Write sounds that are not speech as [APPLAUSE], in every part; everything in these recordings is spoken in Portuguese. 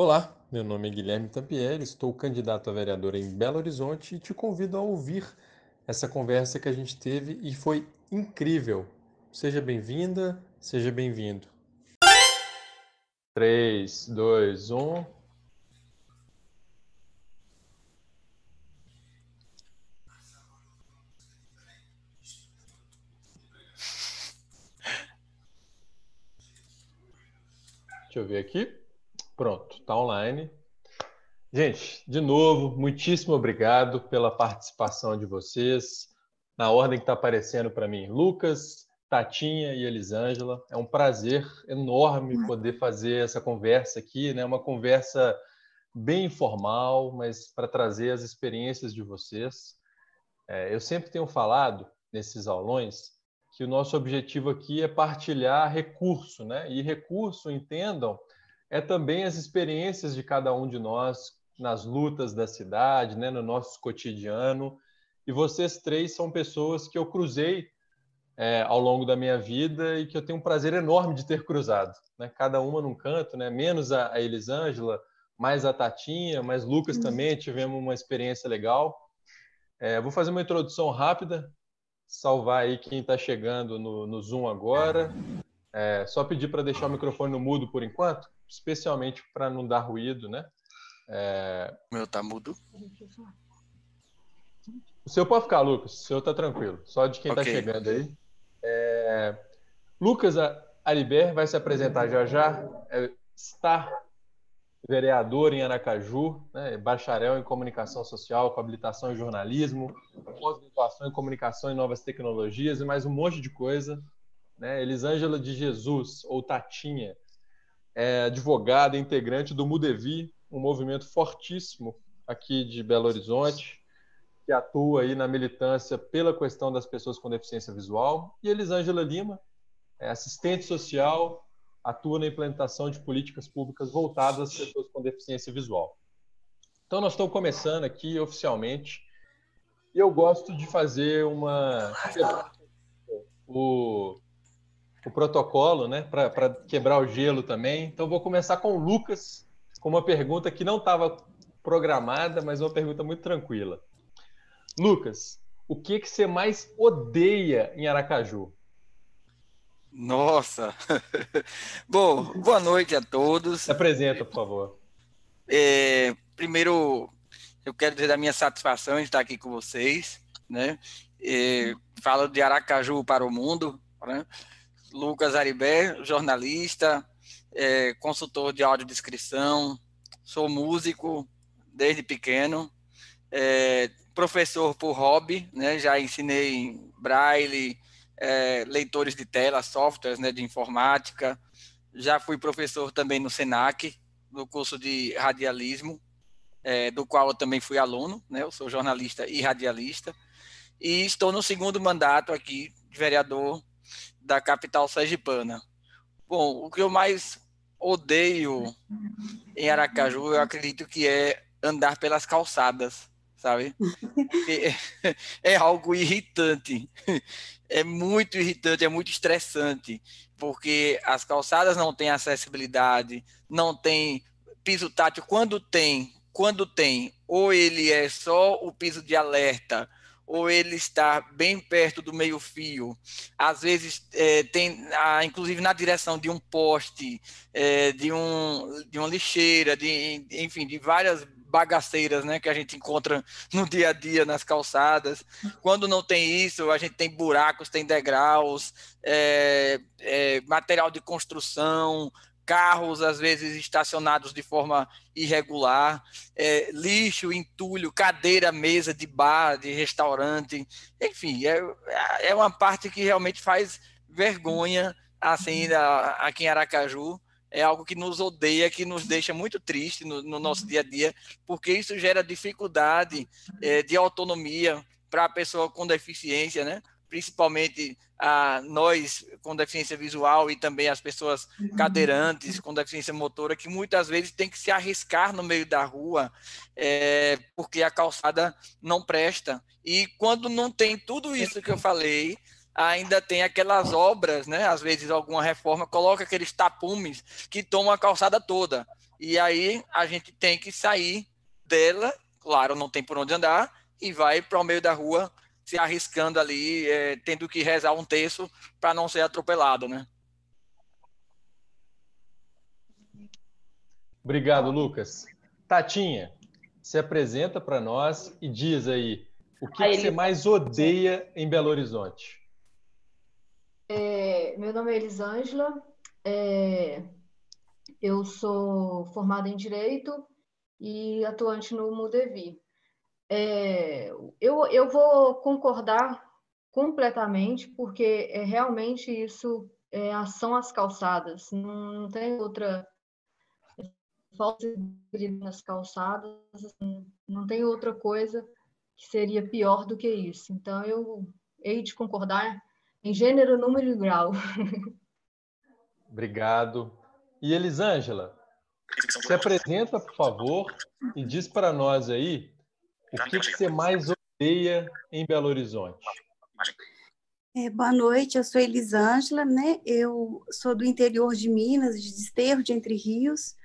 Olá, meu nome é Guilherme Tampieri, estou candidato a vereador em Belo Horizonte e te convido a ouvir essa conversa que a gente teve e foi incrível. Seja bem-vinda, seja bem-vindo. 3, 2, 1. Deixa eu ver aqui. Pronto, está online. Gente, de novo, muitíssimo obrigado pela participação de vocês. Na ordem que está aparecendo para mim, Lucas, Tatinha e Elisângela. É um prazer enorme poder fazer essa conversa aqui, né? Uma conversa bem informal, mas para trazer as experiências de vocês. É, eu sempre tenho falado nesses aulões que o nosso objetivo aqui é partilhar recurso, né? E recurso, entendam, é também as experiências de cada um de nós nas lutas da cidade, né, no nosso cotidiano. E vocês três são pessoas que eu cruzei é, ao longo da minha vida e que eu tenho um prazer enorme de ter cruzado. Né? Cada uma num canto, né? menos a, a Elisângela, mais a Tatinha, mais Lucas uhum. também, tivemos uma experiência legal. É, vou fazer uma introdução rápida, salvar aí quem está chegando no, no Zoom agora. É, só pedir para deixar o microfone no mudo por enquanto especialmente para não dar ruído, né? É... Meu tá mudo? O seu pode ficar, Lucas. O seu tá tranquilo. Só de quem está okay. chegando aí. É... Lucas Ariber vai se apresentar já já. É, está vereador em Aracaju, né? bacharel em comunicação social, com habilitação em jornalismo, pós-graduação em comunicação e novas tecnologias e mais um monte de coisa. Né? Elisângela de Jesus, ou Tatinha, é advogada integrante do Mudevi, um movimento fortíssimo aqui de Belo Horizonte, que atua aí na militância pela questão das pessoas com deficiência visual. E Elisângela Lima, é assistente social, atua na implementação de políticas públicas voltadas às pessoas com deficiência visual. Então, nós estamos começando aqui oficialmente. E eu gosto de fazer uma. O o protocolo, né, para quebrar o gelo também. Então, vou começar com o Lucas, com uma pergunta que não estava programada, mas uma pergunta muito tranquila. Lucas, o que, que você mais odeia em Aracaju? Nossa! [LAUGHS] Bom, boa noite a todos. Se apresenta, por favor. É, primeiro, eu quero dizer da minha satisfação estar aqui com vocês. Né? É, falo de Aracaju para o mundo. Né? Lucas Aribé, jornalista, é, consultor de audiodescrição, sou músico desde pequeno, é, professor por hobby, né, já ensinei braille, é, leitores de tela, softwares né, de informática, já fui professor também no SENAC, no curso de radialismo, é, do qual eu também fui aluno, né, eu sou jornalista e radialista, e estou no segundo mandato aqui de vereador da capital sergipana. Bom, o que eu mais odeio em Aracaju, eu acredito que é andar pelas calçadas, sabe? É, [LAUGHS] é, algo irritante. É muito irritante, é muito estressante, porque as calçadas não têm acessibilidade, não tem piso tátil. Quando tem, quando tem, ou ele é só o piso de alerta, ou ele está bem perto do meio-fio, às vezes é, tem, ah, inclusive na direção de um poste, é, de, um, de uma lixeira, de, enfim, de várias bagaceiras né, que a gente encontra [LAUGHS] no dia a dia nas calçadas. Quando não tem isso, a gente tem buracos, tem degraus, é, é material de construção, carros às vezes estacionados de forma irregular, é, lixo, entulho, cadeira, mesa de bar, de restaurante, enfim, é, é uma parte que realmente faz vergonha assim aqui em Aracaju. É algo que nos odeia, que nos deixa muito triste no, no nosso dia a dia, porque isso gera dificuldade é, de autonomia para a pessoa com deficiência, né? principalmente a nós com deficiência visual e também as pessoas uhum. cadeirantes com deficiência motora, que muitas vezes tem que se arriscar no meio da rua é, porque a calçada não presta. E quando não tem tudo isso que eu falei, ainda tem aquelas obras, né? Às vezes alguma reforma coloca aqueles tapumes que tomam a calçada toda. E aí a gente tem que sair dela, claro, não tem por onde andar, e vai para o meio da rua se arriscando ali, é, tendo que rezar um terço para não ser atropelado, né? Obrigado, Lucas. Tatinha, se apresenta para nós e diz aí o que, que você mais odeia em Belo Horizonte. É, meu nome é Elisângela, é, eu sou formada em Direito e atuante no Mudevi. É, eu, eu vou concordar completamente, porque é, realmente isso é, são as calçadas, não, não tem outra falta nas calçadas, assim, não tem outra coisa que seria pior do que isso. Então, eu hei de concordar em gênero, número e grau. [LAUGHS] Obrigado. E Elisângela, se apresenta, por favor, e diz para nós aí o que, que você mais odeia em Belo Horizonte. É, boa noite, eu sou Elisângela, né? Eu sou do interior de Minas, de Desterro de Entre Rios.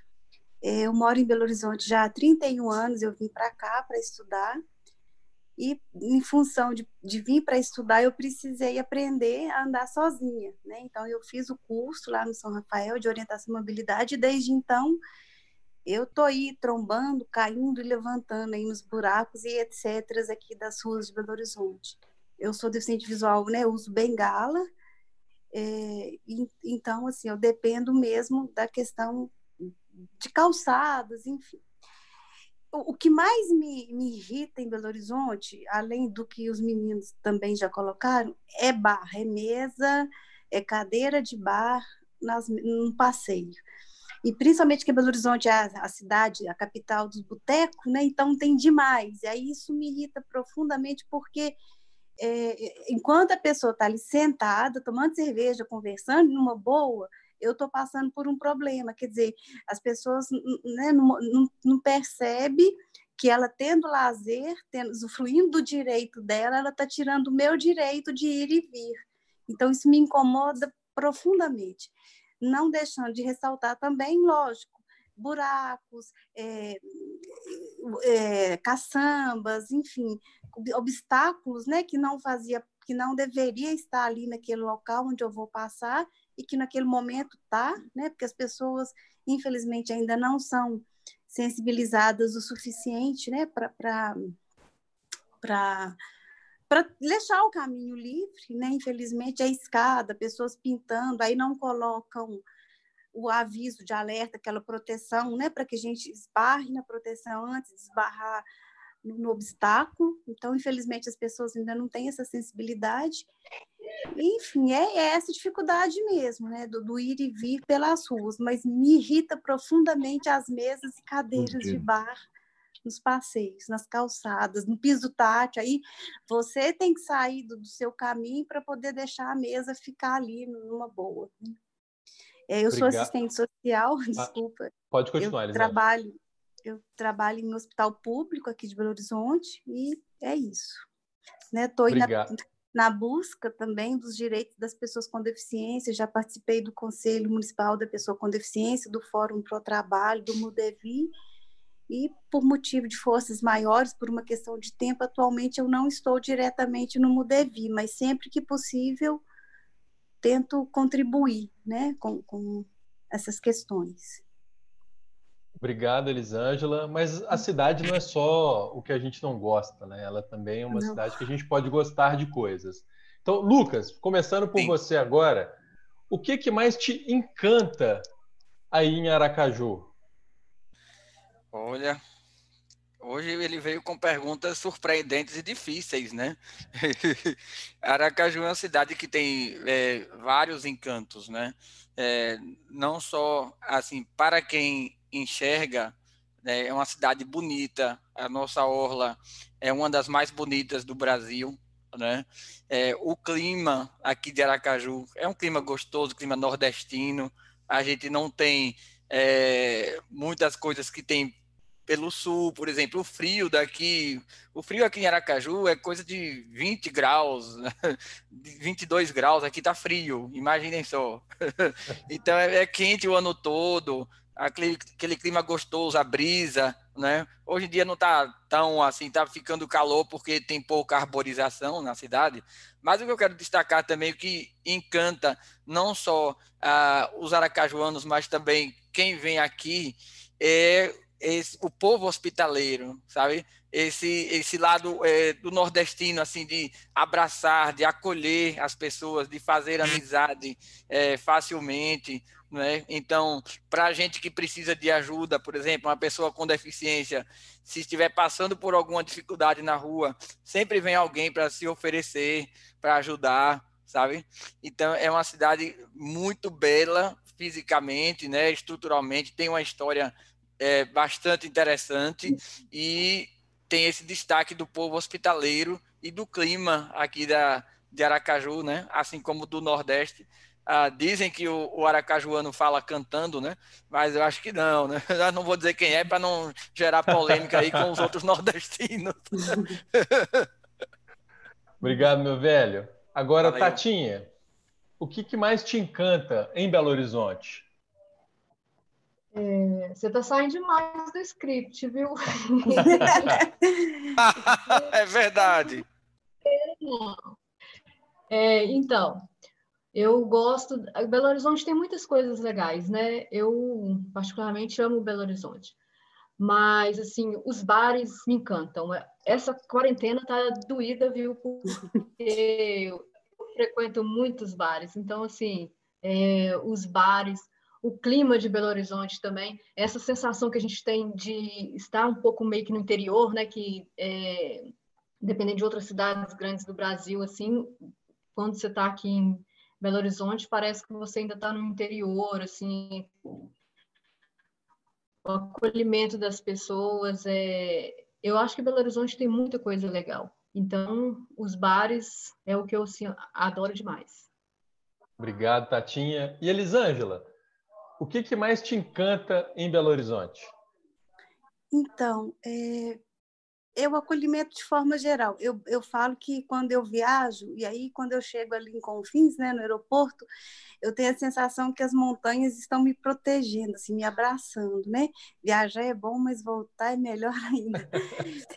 É, eu moro em Belo Horizonte já há 31 anos, eu vim para cá para estudar. E em função de, de vir para estudar, eu precisei aprender a andar sozinha, né? Então eu fiz o curso lá no São Rafael de orientação e mobilidade e desde então eu tô aí trombando, caindo e levantando aí nos buracos e etc aqui das ruas de Belo Horizonte. Eu sou deficiente visual, né? Eu uso bengala, é, então assim eu dependo mesmo da questão de calçadas, enfim. O, o que mais me, me irrita em Belo Horizonte, além do que os meninos também já colocaram, é barra, é mesa, é cadeira de bar nas, num passeio. E principalmente que Belo Horizonte é a, cidade, a capital dos botecos, né? Então tem demais. E aí isso me irrita profundamente porque é, enquanto a pessoa está ali sentada, tomando cerveja, conversando numa boa, eu estou passando por um problema. Quer dizer, as pessoas né, não, não, não percebem que ela tendo lazer, tendo, usufruindo do direito dela, ela está tirando o meu direito de ir e vir. Então, isso me incomoda profundamente. Não deixando de ressaltar também, lógico, buracos, é, é, caçambas, enfim, obstáculos, né, que não fazia, que não deveria estar ali naquele local onde eu vou passar e que naquele momento tá, né? Porque as pessoas, infelizmente, ainda não são sensibilizadas o suficiente, né? Para para deixar o caminho livre, né? Infelizmente, a escada, pessoas pintando, aí não colocam o aviso de alerta, aquela proteção, né? Para que a gente esbarre na proteção antes de esbarrar no, no obstáculo. Então, infelizmente, as pessoas ainda não têm essa sensibilidade. Enfim, é, é essa dificuldade mesmo, né? Do, do, ir e vir pelas ruas. Mas me irrita profundamente as mesas e cadeiras de bar nos passeios, nas calçadas, no piso tátil. Aí você tem que sair do, do seu caminho para poder deixar a mesa ficar ali numa boa. Né? É, eu Obrigado. sou assistente social, [LAUGHS] ah, desculpa. Pode continuar, eu trabalho eu trabalho em um hospital público aqui de Belo Horizonte e é isso. Estou né? na, na busca também dos direitos das pessoas com deficiência, já participei do Conselho Municipal da Pessoa com Deficiência, do Fórum Pro Trabalho, do MUDEVI, e por motivo de forças maiores, por uma questão de tempo, atualmente eu não estou diretamente no MUDEVI, mas sempre que possível tento contribuir né, com, com essas questões. Obrigado, Elisângela. Mas a cidade não é só o que a gente não gosta, né? Ela também é uma não. cidade que a gente pode gostar de coisas. Então, Lucas, começando por Sim. você agora, o que, que mais te encanta aí em Aracaju? Olha, hoje ele veio com perguntas surpreendentes e difíceis, né? [LAUGHS] Aracaju é uma cidade que tem é, vários encantos, né? É, não só assim para quem enxerga, né, é uma cidade bonita, a nossa orla é uma das mais bonitas do Brasil, né? É, o clima aqui de Aracaju é um clima gostoso, clima nordestino. A gente não tem é, muitas coisas que tem pelo sul, por exemplo, o frio daqui, o frio aqui em Aracaju é coisa de 20 graus, [LAUGHS] 22 graus, aqui tá frio, imaginem só. [LAUGHS] então é, é, quente o ano todo, aquele, aquele clima gostoso, a brisa, né? Hoje em dia não está tão assim, está ficando calor porque tem pouca arborização na cidade. Mas o que eu quero destacar também, o que encanta não só ah, os aracajuanos, mas também quem vem aqui, é esse, o povo hospitaleiro, sabe? Esse, esse lado é, do nordestino, assim, de abraçar, de acolher as pessoas, de fazer amizade é, facilmente, né? Então, para a gente que precisa de ajuda, por exemplo, uma pessoa com deficiência, se estiver passando por alguma dificuldade na rua, sempre vem alguém para se oferecer, para ajudar, sabe? Então, é uma cidade muito bela fisicamente, né? Estruturalmente, tem uma história é, bastante interessante e tem esse destaque do povo hospitaleiro e do clima aqui da, de Aracaju, né? Assim como do Nordeste ah, dizem que o, o aracajuano fala cantando, né? Mas eu acho que não, né? [LAUGHS] Eu não vou dizer quem é para não gerar polêmica aí com os outros [LAUGHS] nordestinos. [LAUGHS] Obrigado, meu velho. Agora, Fala Tatinha, o que, que, mais te encanta em Belo Horizonte? É, você está saindo demais do script, viu? [LAUGHS] é verdade. É, então, eu gosto. Belo Horizonte tem muitas coisas legais, né? Eu, particularmente, amo Belo Horizonte. Mas, assim, os bares me encantam. Essa quarentena tá doída, viu? Porque eu frequento muitos bares. Então, assim, é, os bares, o clima de Belo Horizonte também, essa sensação que a gente tem de estar um pouco meio que no interior, né? Que, é, dependendo de outras cidades grandes do Brasil, assim, quando você está aqui em Belo Horizonte, parece que você ainda está no interior, assim, o acolhimento das pessoas. É... Eu acho que Belo Horizonte tem muita coisa legal. Então, os bares é o que eu assim, adoro demais. Obrigado, Tatinha. E Elisângela, o que, que mais te encanta em Belo Horizonte? Então, é, é o acolhimento de forma geral. Eu, eu falo que quando eu viajo, e aí quando eu chego ali em Confins, né, no aeroporto, eu tenho a sensação que as montanhas estão me protegendo, assim, me abraçando, né? Viajar é bom, mas voltar é melhor [LAUGHS] ainda.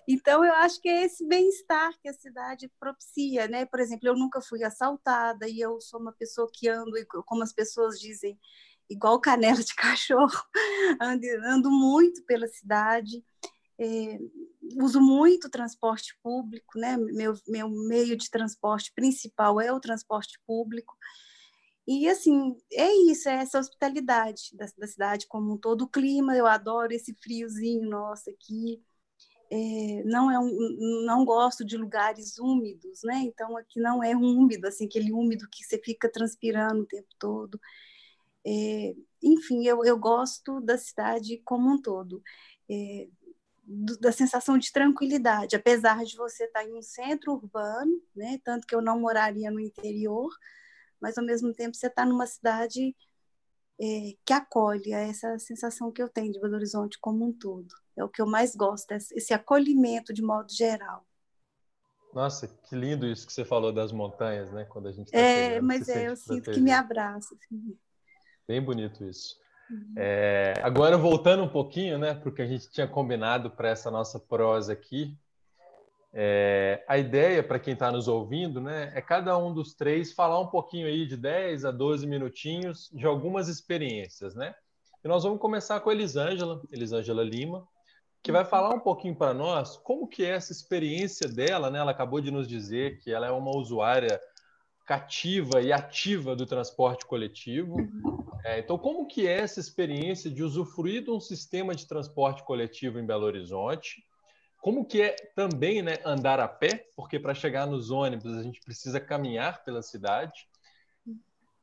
Então, eu acho que é esse bem-estar que a cidade propicia, né? Por exemplo, eu nunca fui assaltada e eu sou uma pessoa que ando, como as pessoas dizem, igual canela de [LAUGHS] cachorro, ando, ando muito pela cidade. É, uso muito transporte público, né? Meu, meu meio de transporte principal é o transporte público. E, assim, é isso, é essa hospitalidade da, da cidade como um todo. O clima, eu adoro esse friozinho nosso aqui. É, não é um, não gosto de lugares úmidos, né? Então aqui não é úmido, assim aquele úmido que você fica transpirando o tempo todo. É, enfim, eu, eu gosto da cidade como um todo. É, da sensação de tranquilidade, apesar de você estar em um centro urbano, né? Tanto que eu não moraria no interior, mas ao mesmo tempo você está numa cidade é, que acolhe, é essa sensação que eu tenho de Belo Horizonte como um todo. É o que eu mais gosto, esse acolhimento de modo geral. Nossa, que lindo isso que você falou das montanhas, né? Quando a gente tá É, chegando, mas é, eu sinto que me abraça. Assim. Bem bonito isso. Uhum. É, agora, voltando um pouquinho né, para o que a gente tinha combinado para essa nossa prosa aqui, é, a ideia, para quem está nos ouvindo, né, é cada um dos três falar um pouquinho aí de 10 a 12 minutinhos de algumas experiências. Né? E nós vamos começar com a Elisângela, Elisângela Lima, que vai falar um pouquinho para nós como que é essa experiência dela. Né? Ela acabou de nos dizer que ela é uma usuária cativa e ativa do transporte coletivo. Uhum. É, então, como que é essa experiência de usufruir de um sistema de transporte coletivo em Belo Horizonte? Como que é também né, andar a pé, porque para chegar nos ônibus a gente precisa caminhar pela cidade.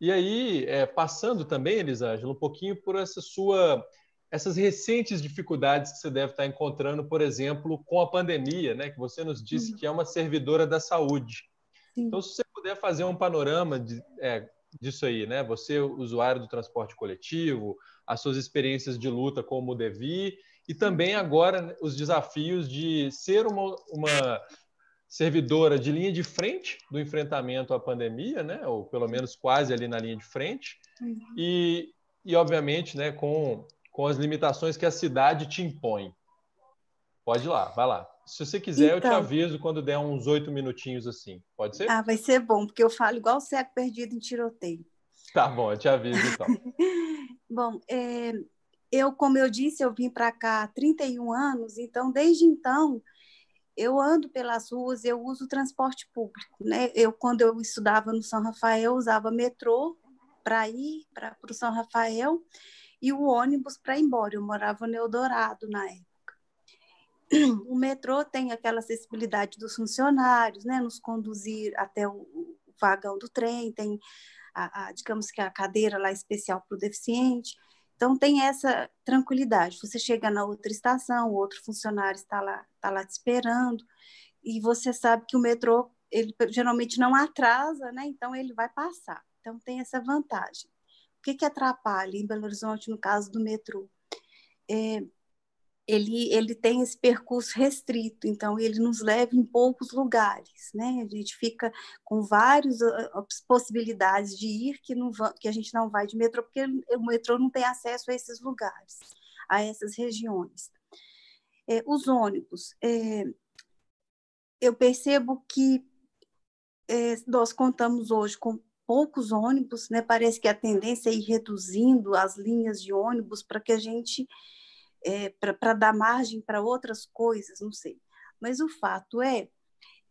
E aí, é, passando também, Elisângela, um pouquinho por essa sua, essas recentes dificuldades que você deve estar encontrando, por exemplo, com a pandemia, né, que você nos disse uhum. que é uma servidora da saúde. Sim. Então, se você puder fazer um panorama de, é, disso aí, né? Você, usuário do transporte coletivo, as suas experiências de luta como o Devi, e também agora né, os desafios de ser uma, uma servidora de linha de frente do enfrentamento à pandemia, né? Ou pelo menos quase ali na linha de frente, uhum. e, e obviamente, né, com com as limitações que a cidade te impõe. Pode ir lá, vai lá. Se você quiser, então, eu te então. aviso quando der uns oito minutinhos assim. Pode ser? Ah, vai ser bom, porque eu falo igual o cego perdido em tiroteio. [LAUGHS] Tá bom, eu te aviso então. [LAUGHS] bom, é, eu, como eu disse, eu vim para cá há 31 anos, então, desde então, eu ando pelas ruas, eu uso transporte público. Né? Eu, quando eu estudava no São Rafael, usava metrô para ir para o São Rafael e o ônibus para ir embora. Eu morava no Eldorado na época. [CLEARS THROAT] O metrô tem aquela acessibilidade dos funcionários, né? nos conduzir até o, o vagão do trem, tem, a, a, digamos que a cadeira lá especial para o deficiente. Então, tem essa tranquilidade. Você chega na outra estação, o outro funcionário está lá, está lá te esperando, e você sabe que o metrô, ele geralmente não atrasa, né? Então, ele vai passar. Então, tem essa vantagem. O que, que atrapalha em Belo Horizonte, no caso do metrô? É, ele, ele tem esse percurso restrito, então ele nos leva em poucos lugares, né? A gente fica com várias possibilidades de ir que, não que a gente não vai de metrô, porque o metrô não tem acesso a esses lugares, a essas regiões. É, os ônibus, é, eu percebo que é, nós contamos hoje com poucos ônibus, né? Parece que a tendência é ir reduzindo as linhas de ônibus para que a gente é, para dar margem para outras coisas, não sei. Mas o fato é,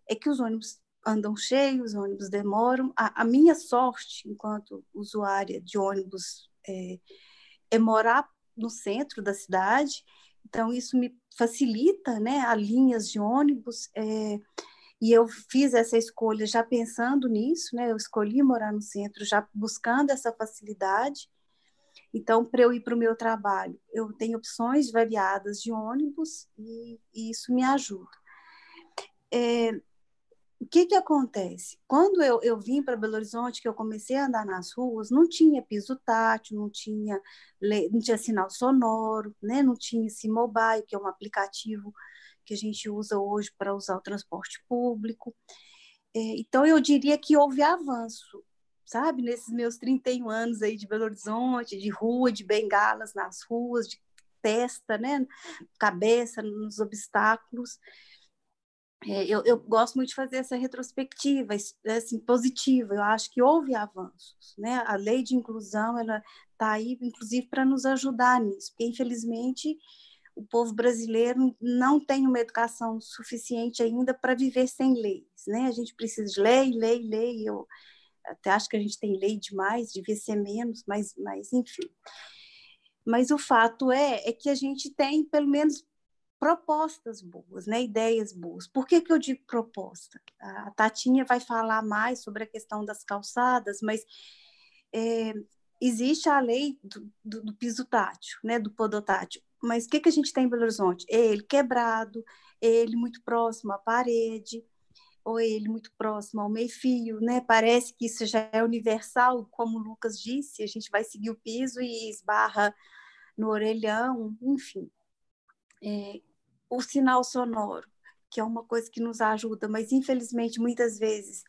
é que os ônibus andam cheios, os ônibus demoram. A, a minha sorte, enquanto usuária de ônibus, é, é, morar no centro da cidade, então isso me facilita né, a linhas de ônibus. É, e eu fiz essa escolha já pensando nisso, né? Eu escolhi morar no centro já buscando essa facilidade. Então, para eu ir para o meu trabalho, eu tenho opções variadas de ônibus e, e isso me ajuda. É, o que, que acontece? Quando eu, eu vim para Belo Horizonte, que eu comecei a andar nas ruas, não tinha piso tátil, não tinha, não tinha sinal sonoro, né? não tinha esse mobile, que é um aplicativo que a gente usa hoje para usar o transporte público. É, então, eu diria que houve avanço sabe? Nesses meus 31 anos aí de Belo Horizonte, de rua, de bengalas nas ruas, de testa, né? Cabeça nos obstáculos. É, eu, eu, gosto muito de fazer essa retrospectiva, assim, positiva. Eu acho que houve avanços, né? A lei de inclusão, ela está aí, inclusive, para nos ajudar nisso, porque, infelizmente, o povo brasileiro não tem uma educação suficiente ainda para viver sem leis, né? A gente precisa de lei, lei, lei. Eu, até acho que a gente tem lei demais, devia ser menos, mas, mas enfim. Mas o fato é, é que a gente tem, pelo menos, propostas boas, né? ideias boas. Por que, que eu digo proposta? A Tatinha vai falar mais sobre a questão das calçadas, mas é, existe a lei do, do, do, piso tátil, né? do podotátil. Mas o que, que a gente tem em Belo Horizonte? Ele quebrado, ele muito próximo à parede, ou ele muito próximo ao meio-fio, né? Parece que isso já é universal, como o Lucas disse, a gente vai seguir o piso e esbarra no orelhão, enfim. É, o sinal sonoro, que é uma coisa que nos ajuda, mas infelizmente muitas vezes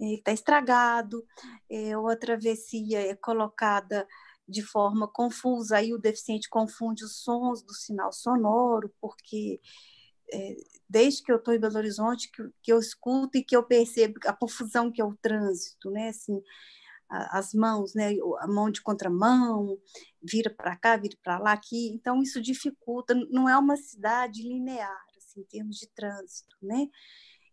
está é, estragado, é, ou a travessia é colocada de forma confusa, aí o deficiente confunde os sons do sinal sonoro, porque é, desde que eu estou em Belo Horizonte, que, que, eu escuto e que eu percebo a confusão que é o trânsito, né? Assim, a, as mãos, né? A mão de contramão, vira para cá, vira para lá, aqui. Então, isso dificulta. Não é uma cidade linear, assim, em termos de trânsito, né?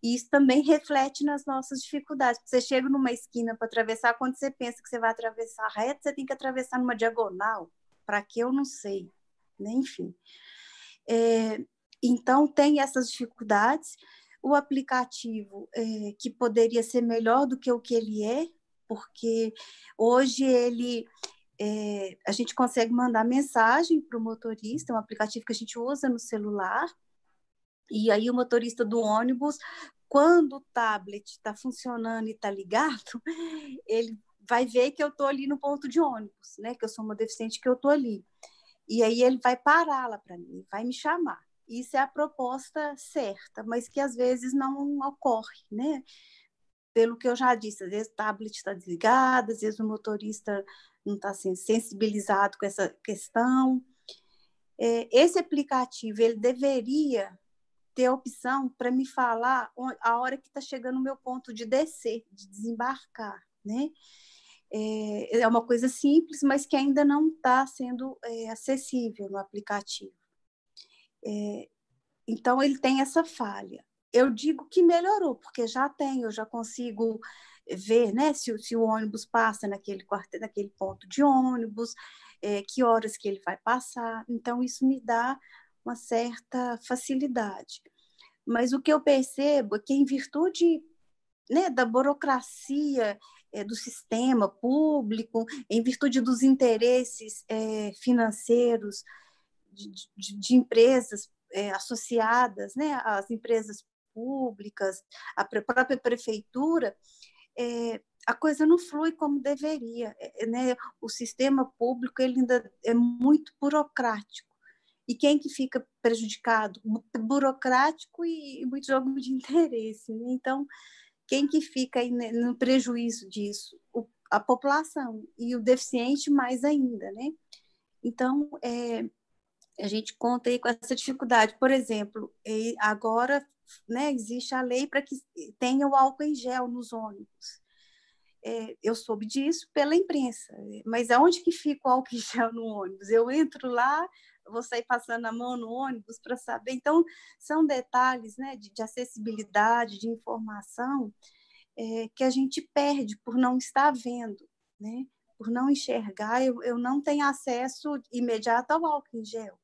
E isso também reflete nas nossas dificuldades. Você chega numa esquina para atravessar, quando você pensa que você vai atravessar reto, você tem que atravessar numa diagonal. Para que eu não sei, né? Enfim. É, então, tem essas dificuldades. O aplicativo, é, que poderia ser melhor do que o que ele é, porque hoje ele é, a gente consegue mandar mensagem para o motorista, é um aplicativo que a gente usa no celular, e aí o motorista do ônibus, quando o tablet está funcionando e está ligado, [LAUGHS] ele vai ver que eu estou ali no ponto de ônibus, né? Que eu sou uma deficiente, que eu estou ali. E aí ele vai parar lá para mim, vai me chamar. Isso é a proposta certa, mas que às vezes não ocorre, né? Pelo que eu já disse, às vezes o tablet está desligado, às vezes o motorista não está assim, sensibilizado com essa questão. É, esse aplicativo ele deveria ter a opção para me falar a hora que está chegando o meu ponto de descer, de desembarcar, né? É, é uma coisa simples, mas que ainda não está sendo é, acessível no aplicativo. É, então, ele tem essa falha. Eu digo que melhorou, porque já tem, eu já consigo ver né, se, se o ônibus passa naquele, quarto, naquele ponto de ônibus, é, que horas que ele vai passar. Então, isso me dá uma certa facilidade. Mas o que eu percebo é que, em virtude né, da burocracia é, do sistema público, em virtude dos interesses é, financeiros de, de, empresas é, associadas né, às empresas públicas, a própria prefeitura, é, a coisa não flui como deveria. É, né? O sistema público ele ainda é muito burocrático. E quem que fica prejudicado? Burocrático e, e muito jogo de [LAUGHS] interesse. Né? Então, quem que fica aí no prejuízo disso? O, a população e o deficiente mais ainda, né? Então, é, a gente conta aí com essa dificuldade. Por exemplo, agora né, existe a lei para que tenha o álcool em gel nos ônibus. É, eu soube disso pela imprensa, mas aonde que fica o álcool em gel no ônibus? Eu entro lá, vou sair passando a mão no ônibus para saber. Então, são detalhes né, de, de acessibilidade, de informação, é, que a gente perde por não estar vendo, né? por não enxergar, eu, eu não tenho acesso imediato ao álcool em gel.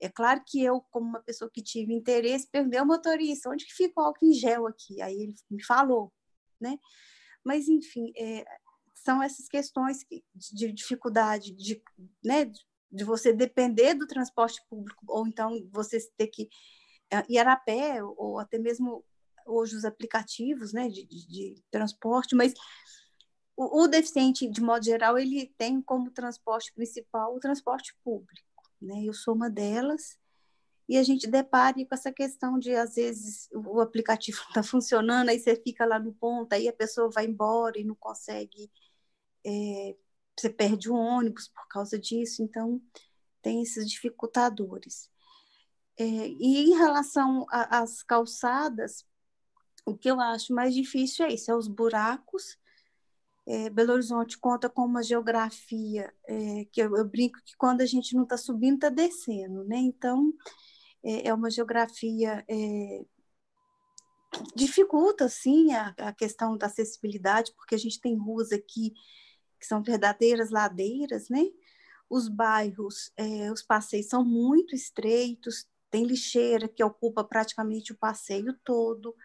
É claro que eu, como uma pessoa que tive interesse, perguntei ao motorista, onde que fica o álcool em gel aqui? Aí ele me falou, né? Mas, enfim, é, são essas questões de dificuldade de, né, de você depender do transporte público, ou então você ter que é, ir a pé, ou até mesmo hoje os aplicativos né, de, de, de transporte, mas o, o, deficiente, de modo geral, ele tem como transporte principal o transporte público né? Eu sou uma delas. E a gente depare com essa questão de, às vezes, o aplicativo não [LAUGHS] está funcionando, aí você fica lá no ponto, aí a pessoa vai embora e não consegue, é, você perde o ônibus por causa disso, então tem esses dificultadores. É, e em relação às calçadas, o que eu acho mais difícil é isso, é os buracos é, Belo Horizonte conta com uma geografia é, que eu, eu, brinco que quando a gente não está subindo, está descendo, né? Então, é, é uma geografia é, que dificulta, sim, a, a, questão da acessibilidade, porque a gente tem ruas aqui que são verdadeiras ladeiras, né? Os bairros, é, os passeios são muito estreitos, tem lixeira que ocupa praticamente o passeio todo.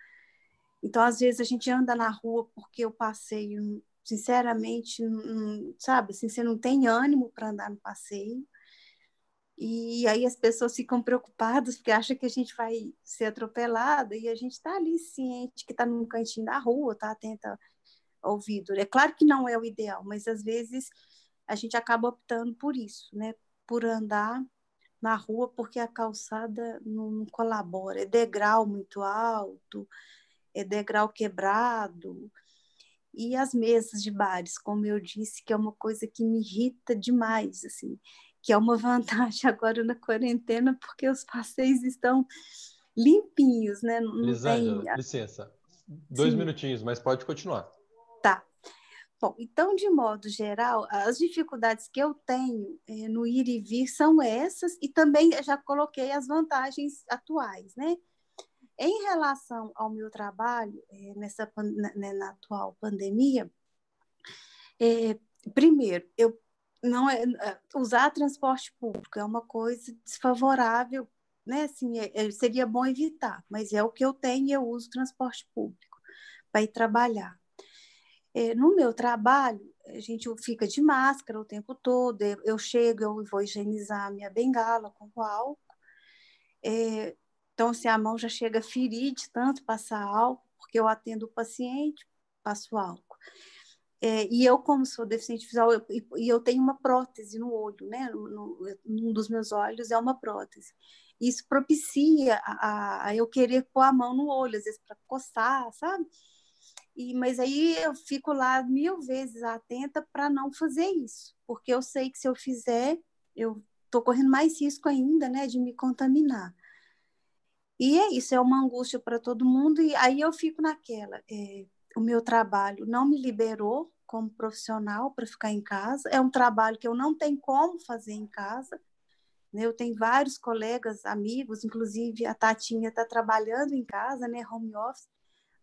Então, às vezes, a gente anda na rua porque o passeio sinceramente, sabe, assim, você não tem ânimo para andar no passeio. E aí as pessoas ficam preocupadas porque acham que a gente vai ser atropelada e a gente está ali ciente que está num cantinho da rua, está atenta ao vidro. É claro que não é o ideal, mas às vezes a gente acaba optando por isso, né? Por andar na rua porque a calçada não, não colabora. É degrau muito alto, é degrau quebrado, e as mesas de bares, como eu disse, que é uma coisa que me irrita demais, assim, que é uma [LAUGHS] vantagem agora na quarentena, porque os passeios estão limpinhos, né? Não Lisângela, tem... licença, dois Sim. minutinhos, mas pode continuar. Tá. Bom, então, de modo geral, as dificuldades que eu tenho é, no ir e vir são essas, e também já coloquei as vantagens atuais, né? Em relação ao meu trabalho, é, nessa, né, na atual pandemia, é, primeiro, eu não é, é, usar transporte público é uma coisa desfavorável, né? Assim, é, é, seria bom evitar, mas é o que eu tenho, eu uso transporte público para ir trabalhar. É, no meu trabalho, a gente fica de máscara o tempo todo, eu chego, eu vou higienizar a minha bengala com álcool. É, então, se a mão já chega a ferir de tanto passar álcool, porque eu atendo o paciente, passo álcool. É, e eu, como sou deficiente visual, eu, e eu tenho uma prótese no olho, né? No, num dos meus olhos é uma prótese. Isso propicia a, a eu querer pôr a mão no olho, às vezes para coçar, sabe? E, mas aí eu fico lá mil vezes atenta para não fazer isso, porque eu sei que se eu fizer, eu estou correndo mais risco ainda, né, de me contaminar. E é isso, é uma angústia para todo mundo, e aí eu fico naquela. É, o meu trabalho não me liberou como profissional para ficar em casa, é um trabalho que eu não tenho como fazer em casa. Né? Eu tenho vários colegas, amigos, inclusive a Tatinha está trabalhando em casa, né, home office,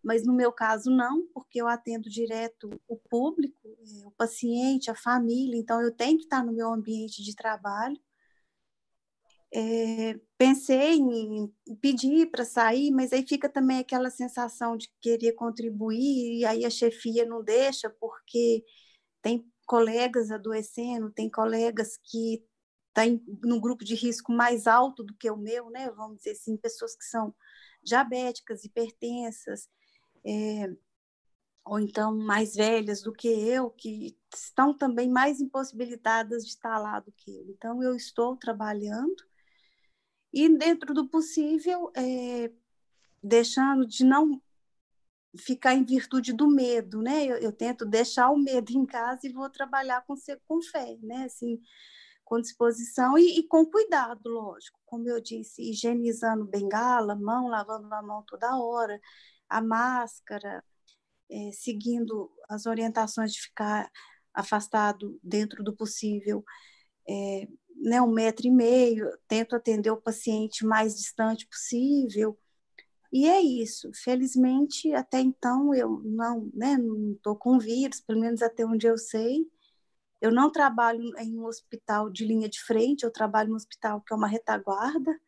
mas no meu caso não, porque eu atendo direto o público, é, o paciente, a família, então eu tenho que estar no meu ambiente de trabalho. É, pensei em pedir para sair, mas aí fica também aquela sensação de querer contribuir, e aí a chefia não deixa, porque tem colegas adoecendo, tem colegas que estão tá no grupo de risco mais alto do que o meu, né? Vamos dizer assim, pessoas que são diabéticas, hipertensas, é, ou então mais velhas do que eu, que estão também mais impossibilitadas de estar lá do que eu. Então, eu estou trabalhando e, dentro do possível, é, deixando de não ficar em virtude do medo, né? Eu, eu, tento deixar o medo em casa e vou trabalhar com, com fé, né? Assim, com disposição e, e, com cuidado, lógico. Como eu disse, higienizando bengala, mão, lavando a mão toda hora, a máscara, é, seguindo as orientações de ficar afastado dentro do possível, é, né, um metro e meio, tento atender o paciente mais distante possível. E é isso. Felizmente, até então, eu não né, estou com vírus, pelo menos até onde eu sei. Eu não trabalho em um hospital de linha de frente, eu trabalho em um hospital que é uma retaguarda,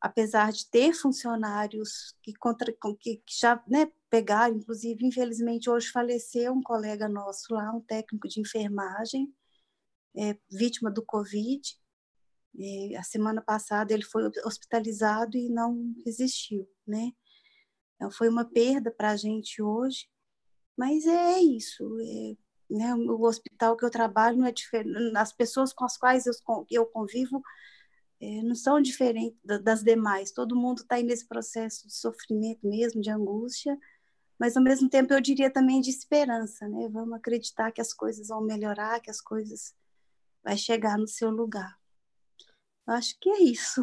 apesar de ter funcionários que, contra, que, que já né, pegaram, inclusive, infelizmente, hoje faleceu um colega nosso lá, um técnico de enfermagem, é, vítima do Covid. A semana passada ele foi hospitalizado e não resistiu, né? Então foi uma perda para a gente hoje, mas é isso. É, né, o hospital que eu trabalho não é diferente. As pessoas com as quais eu, eu convivo é, não são diferentes das demais. Todo mundo está nesse processo de sofrimento mesmo, de angústia, mas ao mesmo tempo eu diria também de esperança, né? Vamos acreditar que as coisas vão melhorar, que as coisas vai chegar no seu lugar. Eu acho que é isso.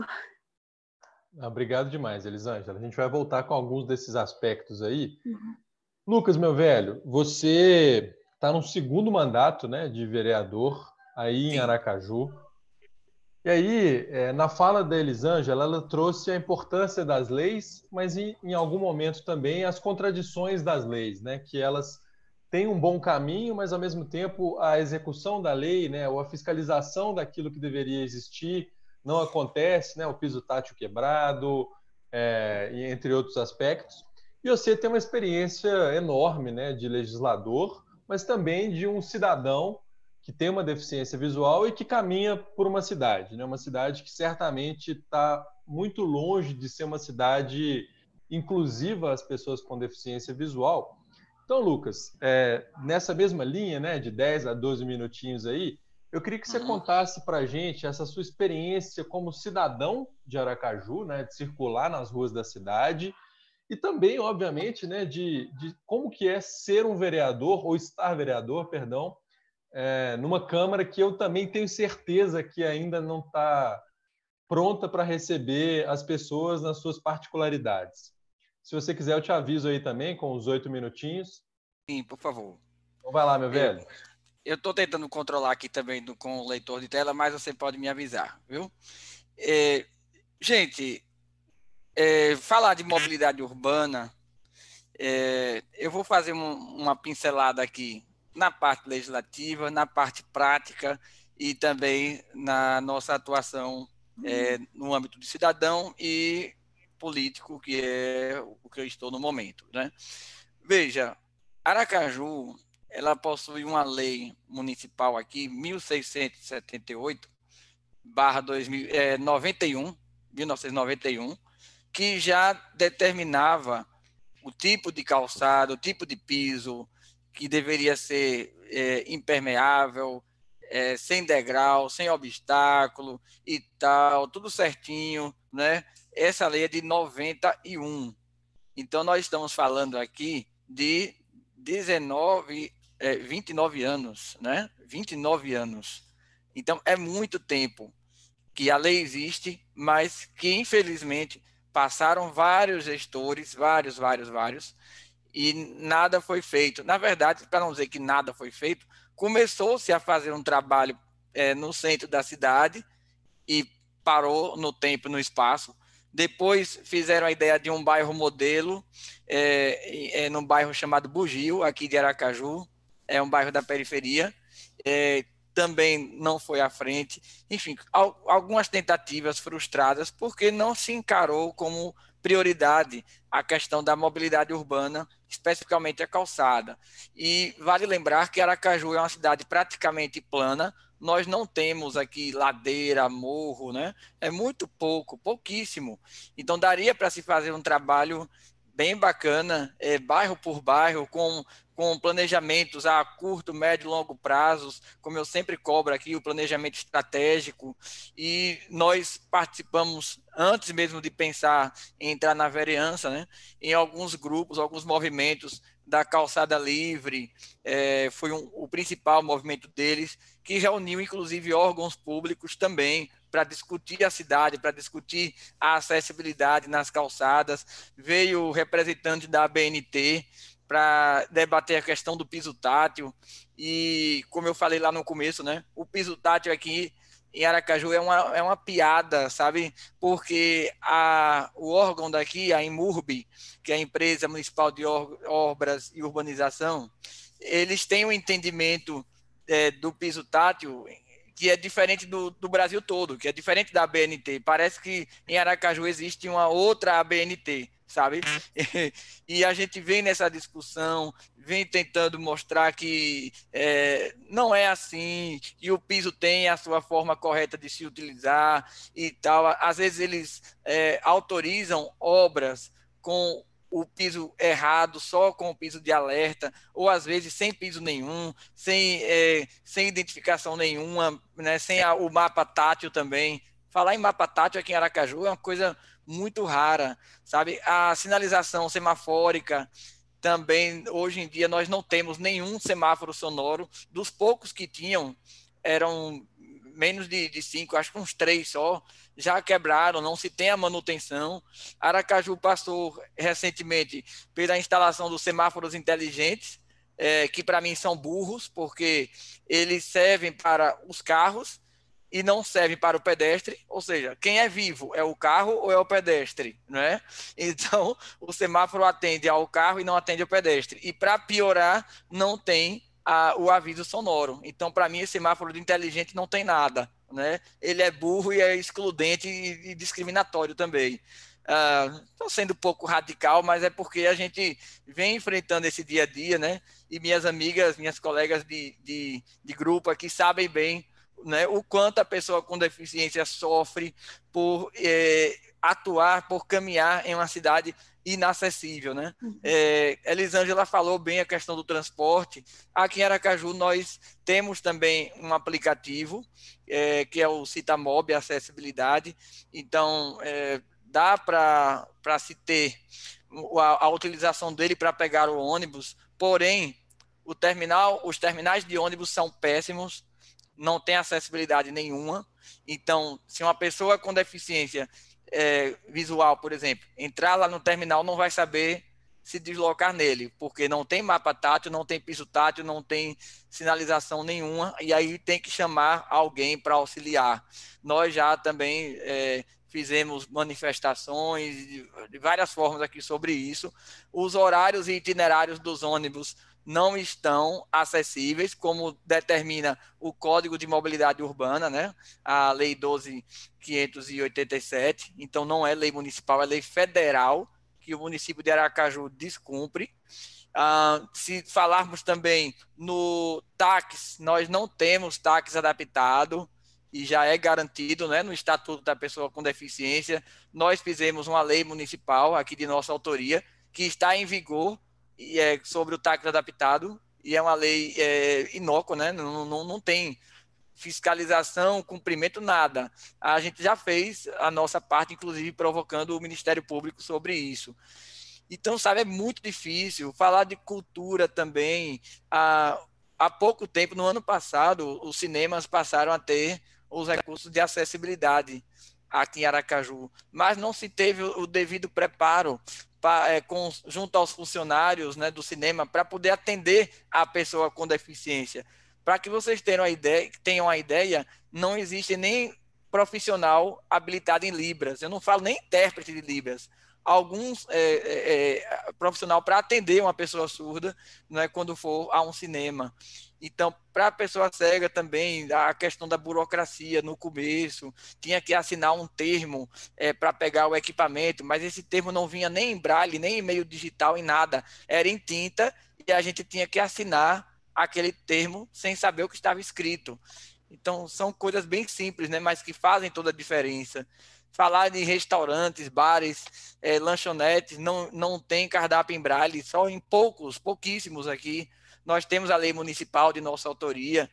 Obrigado demais, Elisângela. A gente vai voltar com alguns desses aspectos aí. Uhum. Lucas, meu velho, você está no segundo mandato né, de vereador aí em Aracaju. E aí, é, na fala da Elisângela, ela trouxe a importância das leis, mas em, em, algum momento também as contradições das leis, né? Que elas têm um bom caminho, mas ao mesmo tempo a execução da lei, né? Ou a fiscalização daquilo que deveria existir não acontece, né? O piso tátil quebrado, é, entre outros aspectos. E você tem uma experiência enorme, né? De legislador, mas também de um cidadão que tem uma deficiência visual e que caminha por uma cidade, né? uma cidade que certamente está muito longe de ser uma cidade inclusiva às pessoas com deficiência visual. Então, Lucas, é, nessa mesma linha né, de 10 a 12 minutinhos aí, eu queria que você uhum. contasse para a gente essa sua experiência como cidadão de Aracaju, né, de circular nas ruas da cidade, e também, obviamente, né, de, de como que é ser um vereador, ou estar vereador, perdão, é, numa Câmara que eu também tenho certeza que ainda não está pronta para receber as pessoas nas suas particularidades. Se você quiser, eu te aviso aí também, com os oito minutinhos. Sim, por favor. Então vai lá, meu velho. Eu estou tentando controlar aqui também do, com o leitor de tela, mas você pode me avisar, viu? É, gente, é, falar de mobilidade urbana, é, eu vou fazer um, uma pincelada aqui na parte legislativa, na parte prática e também na nossa atuação é, no âmbito de cidadão e político, que é o que eu estou no momento. Né? Veja, Aracaju ela possui uma lei municipal aqui, 1678, barra 2091, 1991, que já determinava o tipo de calçado, o tipo de piso, que deveria ser é, impermeável, é, sem degrau, sem obstáculo e tal, tudo certinho, né? Essa lei é de 91. Então, nós estamos falando aqui de 19, é, 29 anos, né? 29 anos. Então, é muito tempo. que a lei existe, mas que infelizmente passaram vários gestores, vários, vários, vários, e nada foi feito. Na verdade, para não dizer que nada foi feito, começou-se a fazer um trabalho é, no centro da cidade e parou no tempo, no espaço. Depois fizeram a ideia de um bairro modelo, é, é, num bairro chamado Bugio, aqui de Aracaju, é um bairro da periferia. É, também não foi à frente. Enfim, algumas tentativas frustradas porque não se encarou como prioridade a questão da mobilidade urbana, especificamente a calçada. E vale lembrar que Aracaju é uma cidade praticamente plana, nós não temos aqui ladeira, morro, né? É muito pouco, pouquíssimo. Então daria para se fazer um trabalho bem bacana, é, bairro por bairro, com, com planejamentos a curto, médio e longo prazos, como eu sempre cobro aqui, o planejamento estratégico. E nós participamos, antes mesmo de pensar em entrar na vereança, né, em alguns grupos, alguns movimentos da calçada livre, é, foi um, o principal movimento deles, que reuniu inclusive órgãos públicos também para discutir a cidade, para discutir a acessibilidade nas calçadas. Veio o representante da ABNT para debater a questão do piso tátil. E, como eu falei lá no começo, né, o piso tátil aqui em Aracaju é uma, é uma piada, sabe? Porque a, o órgão daqui, a IMURB, que é a Empresa Municipal de Obras e Urbanização, eles têm um entendimento é, do piso tátil que é diferente do, do Brasil todo, que é diferente da ABNT. Parece que em Aracaju existe uma outra ABNT, sabe? [LAUGHS] E, a gente vem nessa discussão, vem tentando mostrar que é, não é assim, e o piso tem a sua forma correta de se utilizar e tal. Às vezes eles é, autorizam obras com o piso errado, só com o piso de alerta, ou às vezes sem piso nenhum, sem, é, sem identificação nenhuma, né, sem a, o mapa tátil também. Falar em mapa tátil aqui em Aracaju é uma coisa muito rara, sabe? A sinalização semafórica também, hoje em dia, nós não temos nenhum semáforo sonoro. Dos poucos que tinham, eram menos de, de cinco, acho que uns três só, já quebraram, não se tem a manutenção. Aracaju passou recentemente pela instalação dos semáforos inteligentes, é, que para mim são burros, porque eles servem para os carros e não servem para o pedestre, ou seja, quem é vivo é o carro ou é o pedestre, né? [LAUGHS] Então, o semáforo atende ao carro e não atende ao pedestre. E para piorar, não tem a, o aviso sonoro. Então, para mim, esse semáforo de inteligente não tem nada. Né? Ele é burro e é excludente e, e discriminatório também. Estou uh, sendo um pouco radical, mas é porque a gente vem enfrentando esse dia a dia, né? E minhas amigas, minhas colegas de, de, de grupo aqui sabem bem né, o quanto a pessoa com deficiência sofre por eh, atuar, por caminhar em uma cidade inacessível, né? Uhum. É, Elisângela falou bem a questão do transporte. Aqui em Aracaju nós temos também um aplicativo é, que é o Citamob Acessibilidade. Então é, dá para se ter a, a utilização dele para pegar o ônibus. Porém, o terminal, os terminais de ônibus são péssimos, não tem acessibilidade nenhuma. Então, se uma pessoa com deficiência é, visual, por exemplo, entrar lá no terminal não vai saber se deslocar nele, porque não tem mapa tátil, não tem piso tátil, não tem sinalização nenhuma, e aí tem que chamar alguém para auxiliar. Nós já também é, fizemos manifestações de, de várias formas aqui sobre isso. Os horários e itinerários dos ônibus não estão acessíveis, como determina o Código de Mobilidade Urbana, né? a Lei 12.587. Então, não é lei municipal, é lei federal que o município de Aracaju descumpre. Ah, se falarmos também no TAX, nós não temos TAX adaptado e já é garantido né, no Estatuto da Pessoa com Deficiência. Nós fizemos uma lei municipal aqui de nossa autoria que está em vigor e é sobre o táxi adaptado e é uma lei é, inócua, né? Não, não, não tem fiscalização, cumprimento, nada. A gente já fez a nossa parte, inclusive provocando o Ministério Público sobre isso. Então, sabe, é muito difícil. Falar de cultura também. Há, há pouco tempo, no ano passado, os cinemas passaram a ter os recursos de acessibilidade aqui em Aracaju, mas não se teve o devido preparo pra, é, com, junto aos funcionários né, do cinema para poder atender a pessoa com deficiência. Para que vocês tenham a ideia, tenham a ideia, não existe nem profissional habilitado em Libras. Eu não falo nem intérprete de Libras alguns é, é, é profissional para atender uma pessoa surda né, quando for a um cinema. Então, para a pessoa cega também, a questão da burocracia no começo, tinha que assinar um termo é, para pegar o equipamento, mas esse termo não vinha nem em braille, nem em meio digital, em nada, era em tinta, e a gente tinha que assinar aquele termo sem saber o que estava escrito. Então, são coisas bem simples, né, mas que fazem toda a diferença falar de restaurantes, bares, é, lanchonetes, não, não tem cardápio em braille, só em poucos, pouquíssimos aqui. Nós temos a lei municipal de nossa autoria,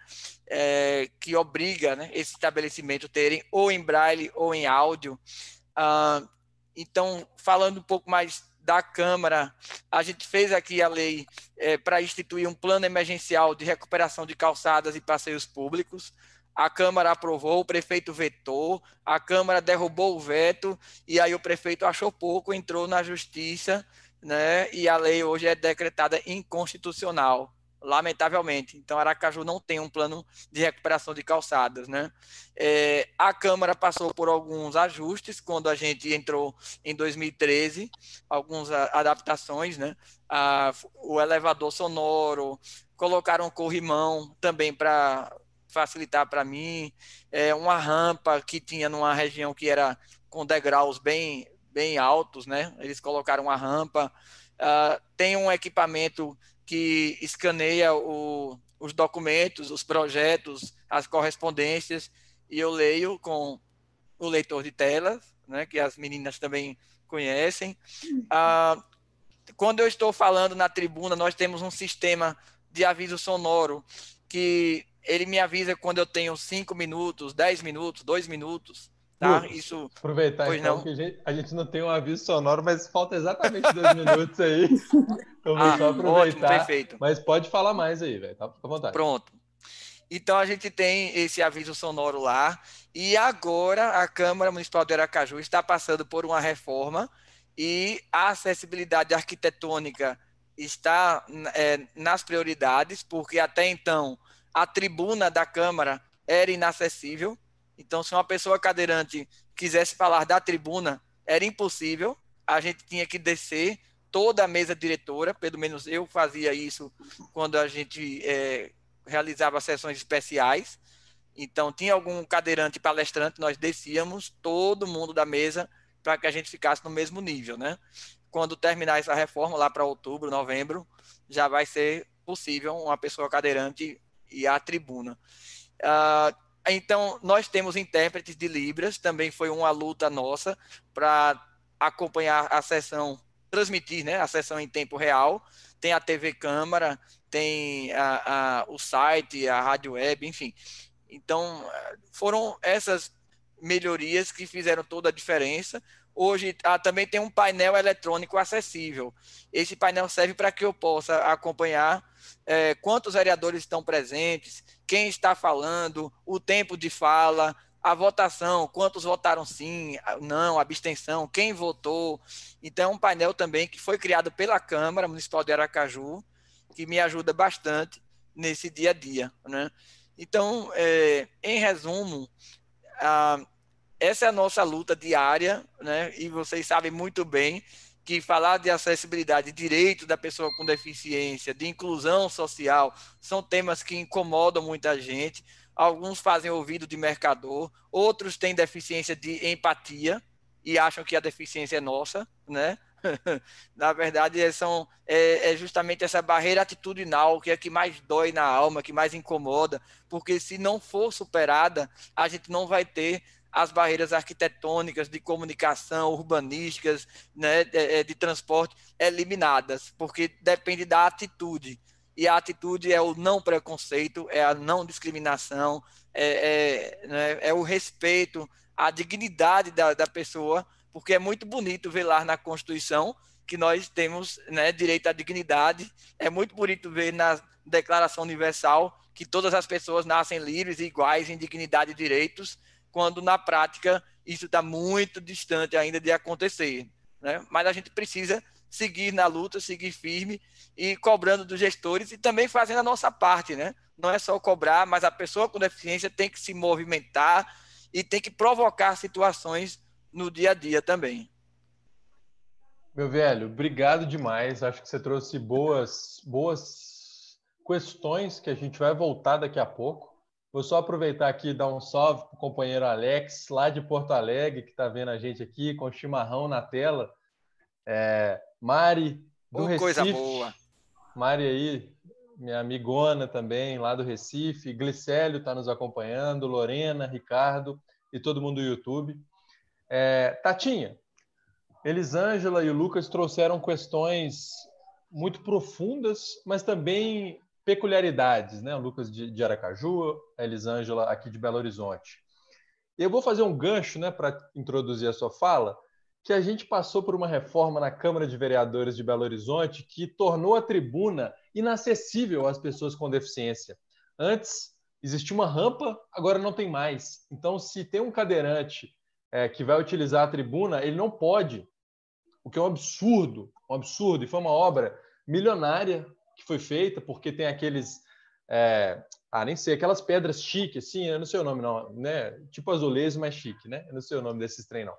é, que obriga né, esse estabelecimento terem ou em braille ou em áudio. Ah, então, falando um pouco mais da Câmara, a gente fez aqui a lei é, para instituir um plano emergencial de recuperação de calçadas e passeios públicos a Câmara aprovou, o prefeito vetou, a Câmara derrubou o veto, e aí o prefeito achou pouco, entrou na justiça, né? E a lei hoje é decretada inconstitucional, lamentavelmente. Então, Aracaju não tem um plano de recuperação de calçadas, né? É, a Câmara passou por alguns ajustes quando a gente entrou em 2013, algumas adaptações, né? O elevador sonoro, colocaram corrimão também para facilitar para mim. É uma rampa que tinha numa região que era com degraus bem, bem altos, né? Eles colocaram uma rampa. Uh, tem um equipamento que escaneia o, os documentos, os projetos, as correspondências, e eu leio com o leitor de telas, né, que as meninas também conhecem. Uh, quando eu estou falando na tribuna, nós temos um sistema de aviso sonoro que ele me avisa quando eu tenho 5 minutos, 10 minutos, 2 minutos. Tá? Isso. Aproveitar pois então não. que a gente, a gente, não tem um aviso sonoro, mas falta exatamente dois [LAUGHS] minutos aí. Vou ah, só aproveitar. Ótimo, perfeito. Mas pode falar mais aí, velho. Tá à vontade. Pronto. Então a gente tem esse aviso sonoro lá. E agora a Câmara Municipal de Aracaju está passando por uma reforma e a acessibilidade arquitetônica está é, nas prioridades, porque até então a tribuna da Câmara era inacessível. Então, se uma pessoa cadeirante quisesse falar da tribuna, era impossível. A gente tinha que descer toda a mesa diretora, pelo menos eu fazia isso quando a gente é, realizava sessões especiais. Então, tinha algum cadeirante palestrante, nós descíamos todo mundo da mesa para que a gente ficasse no mesmo nível, né? Quando terminar essa reforma, lá para outubro, novembro, já vai ser possível uma pessoa cadeirante e a tribuna. Uh, então, nós temos intérpretes de Libras, também foi uma luta nossa para acompanhar a sessão, transmitir né, a sessão em tempo real. Tem a TV Câmara, tem a, a, o site, a rádio web, enfim. Então, foram essas melhorias que fizeram toda a diferença. Hoje ah, também tem um painel eletrônico acessível. Esse painel serve para que eu possa acompanhar é, quantos vereadores estão presentes, quem está falando, o tempo de fala, a votação, quantos votaram sim, não, abstenção, quem votou. Então, é um painel também que foi criado pela Câmara Municipal de Aracaju, que me ajuda bastante nesse dia a dia. Né? Então, é, em resumo, a, essa é a nossa luta diária, né? E vocês sabem muito bem que falar de acessibilidade, direito da pessoa com deficiência, de inclusão social, são temas que incomodam muita gente. Alguns fazem ouvido de mercador, outros têm deficiência de empatia e acham que a deficiência é nossa, né? [LAUGHS] na verdade, é, são, é, é, justamente essa barreira atitudinal que é que mais dói na alma, que mais incomoda, porque se não for superada, a gente não vai ter as barreiras arquitetônicas, de comunicação, urbanísticas, né, de, é, de, transporte eliminadas, porque depende da atitude. E a atitude é o não preconceito, é a não discriminação, é, é, né, é o respeito à dignidade da, da pessoa porque é muito bonito ver lá na Constituição que nós temos né, direito à dignidade. É muito bonito ver na Declaração Universal que todas as pessoas nascem livres iguais em dignidade e direitos, quando na prática isso está muito distante ainda de acontecer. Né? Mas a gente precisa seguir na luta, seguir firme e cobrando dos gestores e também fazendo a nossa parte, né? Não é só cobrar, mas a pessoa com deficiência tem que se movimentar e tem que provocar situações no dia a dia também. Meu velho, obrigado demais. Acho que você trouxe boas, boas questões que a gente vai voltar daqui a pouco. Vou só aproveitar aqui e dar um salve para o companheiro Alex, lá de Porto Alegre, que está vendo a gente aqui com chimarrão na tela. É, Mari, do oh, Recife. Coisa boa. Mari aí, minha amigona também, lá do Recife. Glicélio está nos acompanhando, Lorena, Ricardo e todo mundo do YouTube. É, Tatinha, Elisângela e o Lucas trouxeram questões muito profundas, mas também peculiaridades, né? O Lucas de, de Aracaju, a Elisângela aqui de Belo Horizonte. Eu vou fazer um gancho, né, para introduzir a sua fala, que a gente passou por uma reforma na Câmara de Vereadores de Belo Horizonte que tornou a tribuna inacessível às pessoas com deficiência. Antes existia uma rampa, agora não tem mais. Então, se tem um cadeirante é, que vai utilizar a tribuna, ele não pode o que é um absurdo, um absurdo. E foi uma obra milionária que foi feita, porque tem aqueles. É, ah, nem sei, aquelas pedras chiques, assim, eu não sei o nome, não, né? Tipo azulejo, mais chique, né? Eu não sei o nome desses trem, não.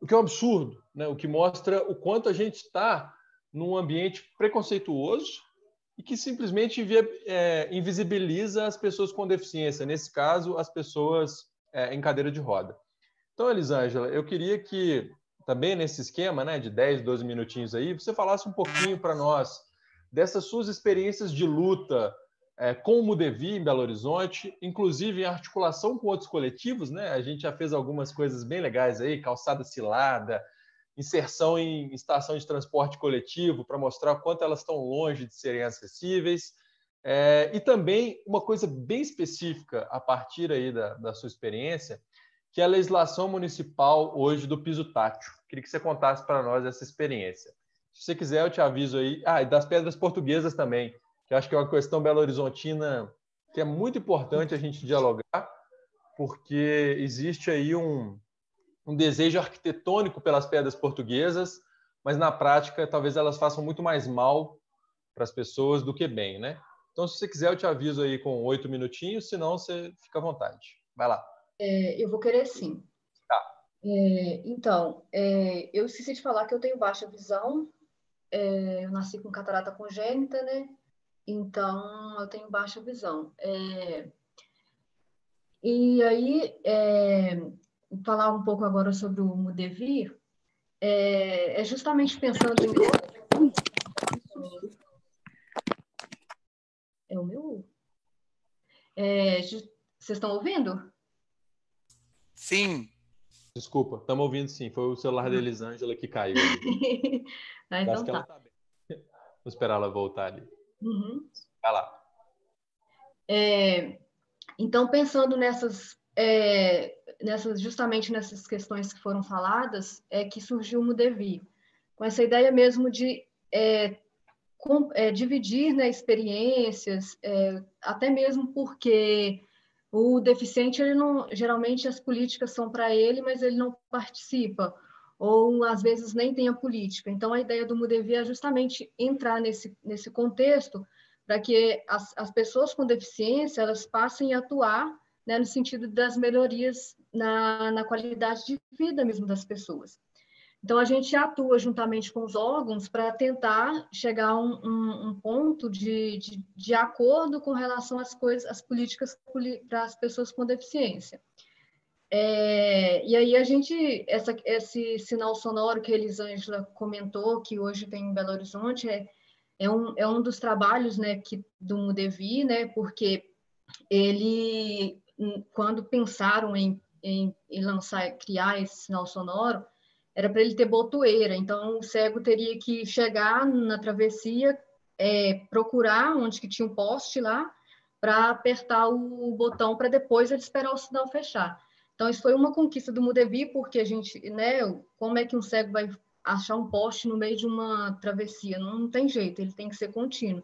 O que é um absurdo, né? O que mostra o quanto a gente está num ambiente preconceituoso e que simplesmente é, invisibiliza as pessoas com deficiência, nesse caso, as pessoas é, em cadeira de roda. Então, Elisângela, eu queria que também nesse esquema né, de 10, 12 minutinhos aí, você falasse um pouquinho para nós dessas suas experiências de luta é, com o Mudevi em Belo Horizonte, inclusive em articulação com outros coletivos, né? A gente já fez algumas coisas bem legais aí, calçada cilada, inserção em estação de transporte coletivo para mostrar o quanto elas estão longe de serem acessíveis. É, e também uma coisa bem específica a partir aí da, da sua experiência, que é a legislação municipal hoje do piso tátil. Queria que você contasse para nós essa experiência. Se você quiser, eu te aviso aí. Ah, e das pedras portuguesas também, que eu acho que é uma questão belo-horizontina que é muito importante a gente dialogar, porque existe aí um, um desejo arquitetônico pelas pedras portuguesas, mas na prática talvez elas façam muito mais mal para as pessoas do que bem, né? Então, se você quiser, eu te aviso aí com oito minutinhos, senão você fica à vontade. Vai lá. É, eu vou querer sim. É, então, é, eu esqueci de falar que eu tenho baixa visão. É, eu nasci com catarata congênita, né? Então, eu tenho baixa visão. É, e aí, é, falar um pouco agora sobre o Mudevir, é, é justamente pensando em. É o meu? vocês estão ouvindo? Sim. Desculpa, estamos ouvindo sim. Foi o celular da Elisângela que caiu. [LAUGHS] ah, então tá. tá [LAUGHS] Vou esperar ela voltar ali. Uhum. Vai lá. É, então, pensando nessas, é, nessas, justamente nessas questões que foram faladas, é que surgiu o Mudevi, com essa ideia mesmo de é, com, é, dividir né, experiências, é, até mesmo porque o deficiente, ele não, geralmente as políticas são para ele, mas ele não participa, ou às vezes nem tem a política. Então, a ideia do Mudevi é justamente entrar nesse, nesse contexto para que as, as pessoas com deficiência elas passem a atuar né, no sentido das melhorias na, na qualidade de vida mesmo das pessoas. Então, a gente atua juntamente com os órgãos para tentar chegar a um, um, um ponto de, de, de, acordo com relação às coisas, às políticas para as pessoas com deficiência. É, e aí a gente, essa, esse sinal sonoro que a Elisângela comentou, que hoje tem em Belo Horizonte, é, é, um, é um dos trabalhos né, que, do Mudevi, né, porque ele, quando pensaram em, em, em lançar, criar esse sinal sonoro, era para ele ter botoeira, então o cego teria que chegar na travessia, é, procurar onde que tinha um poste lá, para apertar o botão para depois ele esperar o sinal fechar. Então, isso foi uma conquista do Mudevi, porque a gente, né, como é que um cego vai achar um poste no meio de uma travessia? Não, não tem jeito, ele tem que ser contínuo.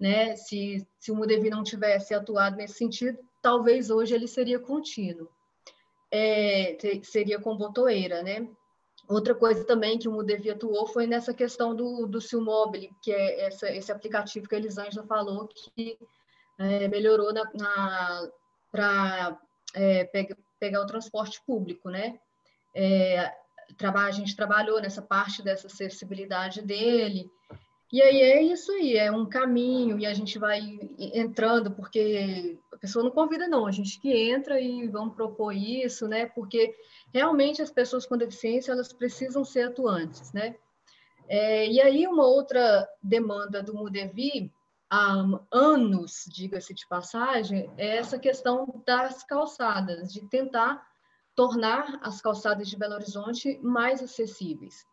Né? Se, se o Mudevi não tivesse atuado nesse sentido, talvez hoje ele seria contínuo. É, seria com botoeira, né? Outra coisa também que o Mudevi atuou foi nessa questão do, do Silmobile, que é essa, esse aplicativo que a Elisângela falou que é, melhorou para é, pegar o transporte público, né? É, a gente trabalhou nessa parte dessa acessibilidade dele, e aí é isso aí, é um caminho, e a gente vai entrando, porque a pessoa não convida, não, a gente que entra e vamos propor isso, né? Porque realmente as pessoas com deficiência, elas precisam ser atuantes, né? É, e aí uma outra demanda do Mudevi, há anos, diga-se de passagem, é essa questão das calçadas, de tentar tornar as calçadas de Belo Horizonte mais acessíveis.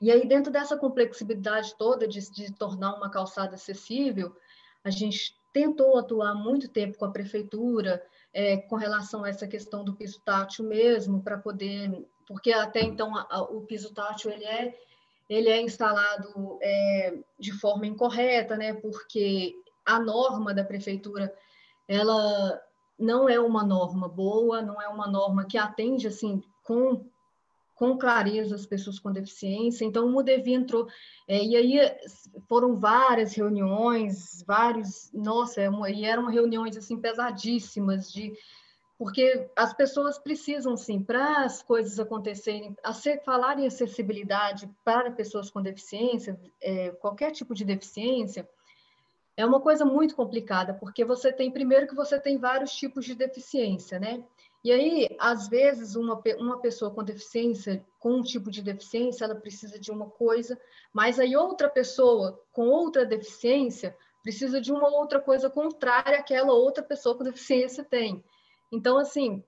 E aí, dentro dessa complexidade toda de, de tornar uma calçada acessível, a gente tentou atuar muito tempo com a prefeitura, é, com relação a essa questão do piso tátil mesmo, para poder, porque até então a, a, o piso tátil ele é, ele é instalado é, de forma incorreta, né? Porque a norma da prefeitura ela não é uma norma boa, não é uma norma que atende assim com com clareza as pessoas com deficiência. Então, o Mudevi entrou, é, e aí foram várias reuniões, vários, nossa, é e eram reuniões assim pesadíssimas de porque as pessoas precisam, sim, para as coisas acontecerem, a ser, falar em acessibilidade para pessoas com deficiência, é, qualquer tipo de deficiência, é uma coisa muito complicada, porque você tem, primeiro, que você tem vários tipos de deficiência, né? E aí, às vezes, uma, uma pessoa com deficiência, com um tipo de deficiência, ela precisa de uma coisa, mas aí outra pessoa com outra deficiência precisa de uma outra coisa contrária àquela outra pessoa com deficiência tem. Então, assim,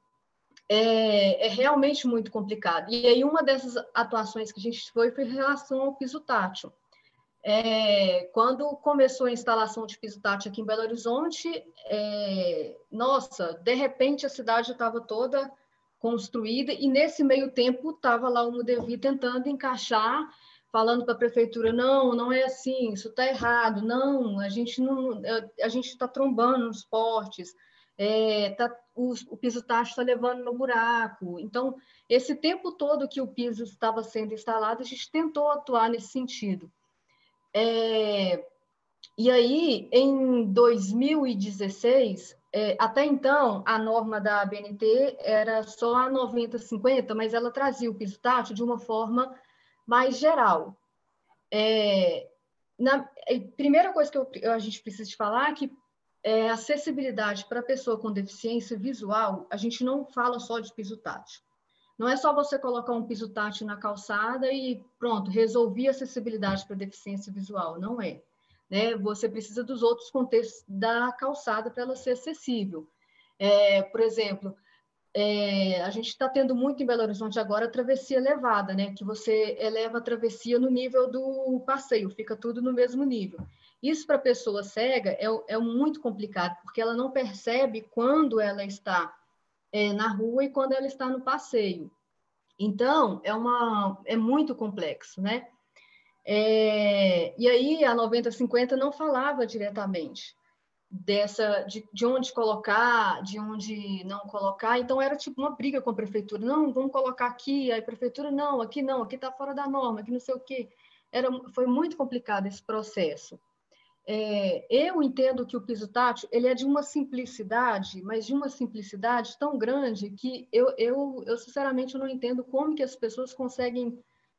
é, é, realmente muito complicado. E aí, uma dessas atuações que a gente foi foi em relação ao piso tátil. É, quando começou a instalação de piso aqui em Belo Horizonte, é, nossa, de repente a cidade estava toda construída e nesse meio tempo estava lá o Mudevi tentando encaixar, falando para a prefeitura, não, não é assim, isso está errado, não, a gente não, a gente está trombando nos portes, é, tá, o, o piso tátil está levando no buraco. Então, esse tempo todo que o piso estava sendo instalado, a gente tentou atuar nesse sentido. É, e aí, em 2016, é, até então, a norma da ABNT era só a 90-50, mas ela trazia o piso tátil de uma forma mais geral. É, na, primeira coisa que eu, a gente precisa falar é que é, acessibilidade para pessoa com deficiência visual, a gente não fala só de piso tátil. Não é só você colocar um piso tátil na calçada e pronto, resolvi a acessibilidade para deficiência visual. Não é. Né? Você precisa dos outros contextos da calçada para ela ser acessível. É, por exemplo, é, a gente está tendo muito em Belo Horizonte agora a travessia elevada, né? que você eleva a travessia no nível do passeio, fica tudo no mesmo nível. Isso para a pessoa cega é, é muito complicado, porque ela não percebe quando ela está é, na rua e quando ela está no passeio. Então, é, uma, é muito complexo, né? É, e aí, a 9050 não falava diretamente dessa de, de onde colocar, de onde não colocar. Então, era tipo uma briga com a prefeitura. Não, vamos colocar aqui. Aí a prefeitura, não, aqui não, aqui está fora da norma, aqui não sei o quê. Era, foi muito complicado esse processo. É, eu entendo que o piso tátil ele é de uma simplicidade, mas de uma simplicidade tão grande que eu, eu, eu sinceramente não entendo como que as pessoas conseguem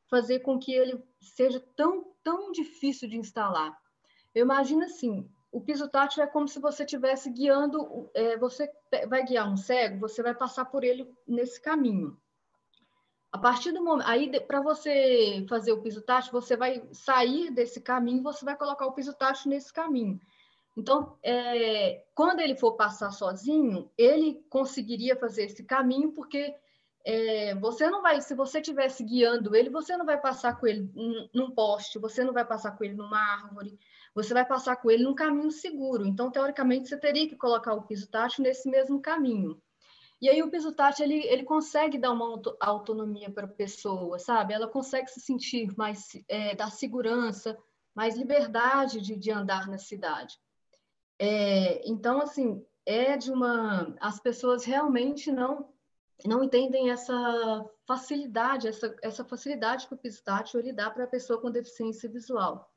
fazer com que ele seja tão, tão difícil de instalar. Eu imagino assim, o piso tátil é como se você estivesse guiando, é, você vai guiar um cego, você vai passar por ele nesse caminho. A partir do momento, aí para você fazer o piso tátil, você vai sair desse caminho, você vai colocar o piso tátil nesse caminho. Então, é, quando ele for passar sozinho, ele conseguiria fazer esse caminho, porque é, você não vai, se você estivesse guiando ele, você não vai passar com ele num poste, você não vai passar com ele numa árvore, você vai passar com ele num caminho seguro. Então, teoricamente, você teria que colocar o piso tátil nesse mesmo caminho. E aí o piso tátil, ele, ele consegue dar uma auto, autonomia para a pessoa, sabe? Ela consegue se sentir mais, é, dar segurança, mais liberdade de, de andar na cidade. É, então, assim, é de uma... As pessoas realmente não não entendem essa facilidade, essa, essa facilidade que o piso tátil ele dá para a pessoa com deficiência visual.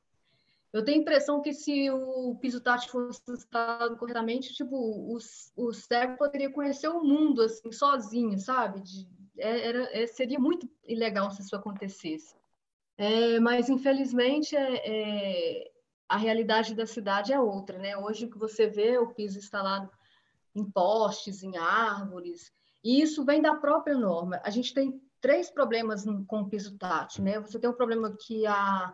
Eu tenho a impressão que se o piso tátil fosse instalado corretamente, tipo, o, o cego poderia conhecer o mundo, assim, sozinho, sabe? De, é, era, é, seria muito ilegal se isso acontecesse. É, mas, infelizmente, é, é, a realidade da cidade é outra, né? Hoje, o que você vê o piso instalado em postes, em árvores, e isso vem da própria norma. A gente tem três problemas com o piso tátil, né? Você tem um problema que a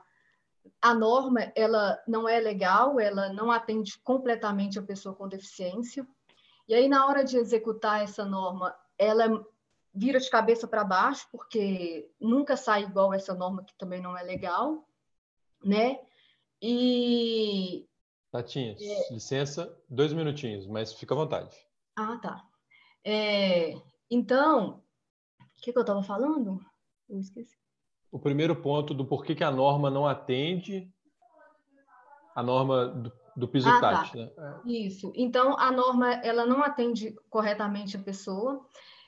a norma ela não é legal, ela não atende completamente a pessoa com deficiência. E aí na hora de executar essa norma, ela vira de cabeça para baixo, porque nunca sai igual essa norma que também não é legal, né? E Tatinha, é... licença, dois minutinhos, mas fica à vontade. Ah, tá. É... Então, o que, que eu estava falando? Eu esqueci o primeiro ponto do porquê que a norma não atende a norma do, do piso ah. Tá. Né? Isso. Então, a norma ela não atende corretamente a pessoa.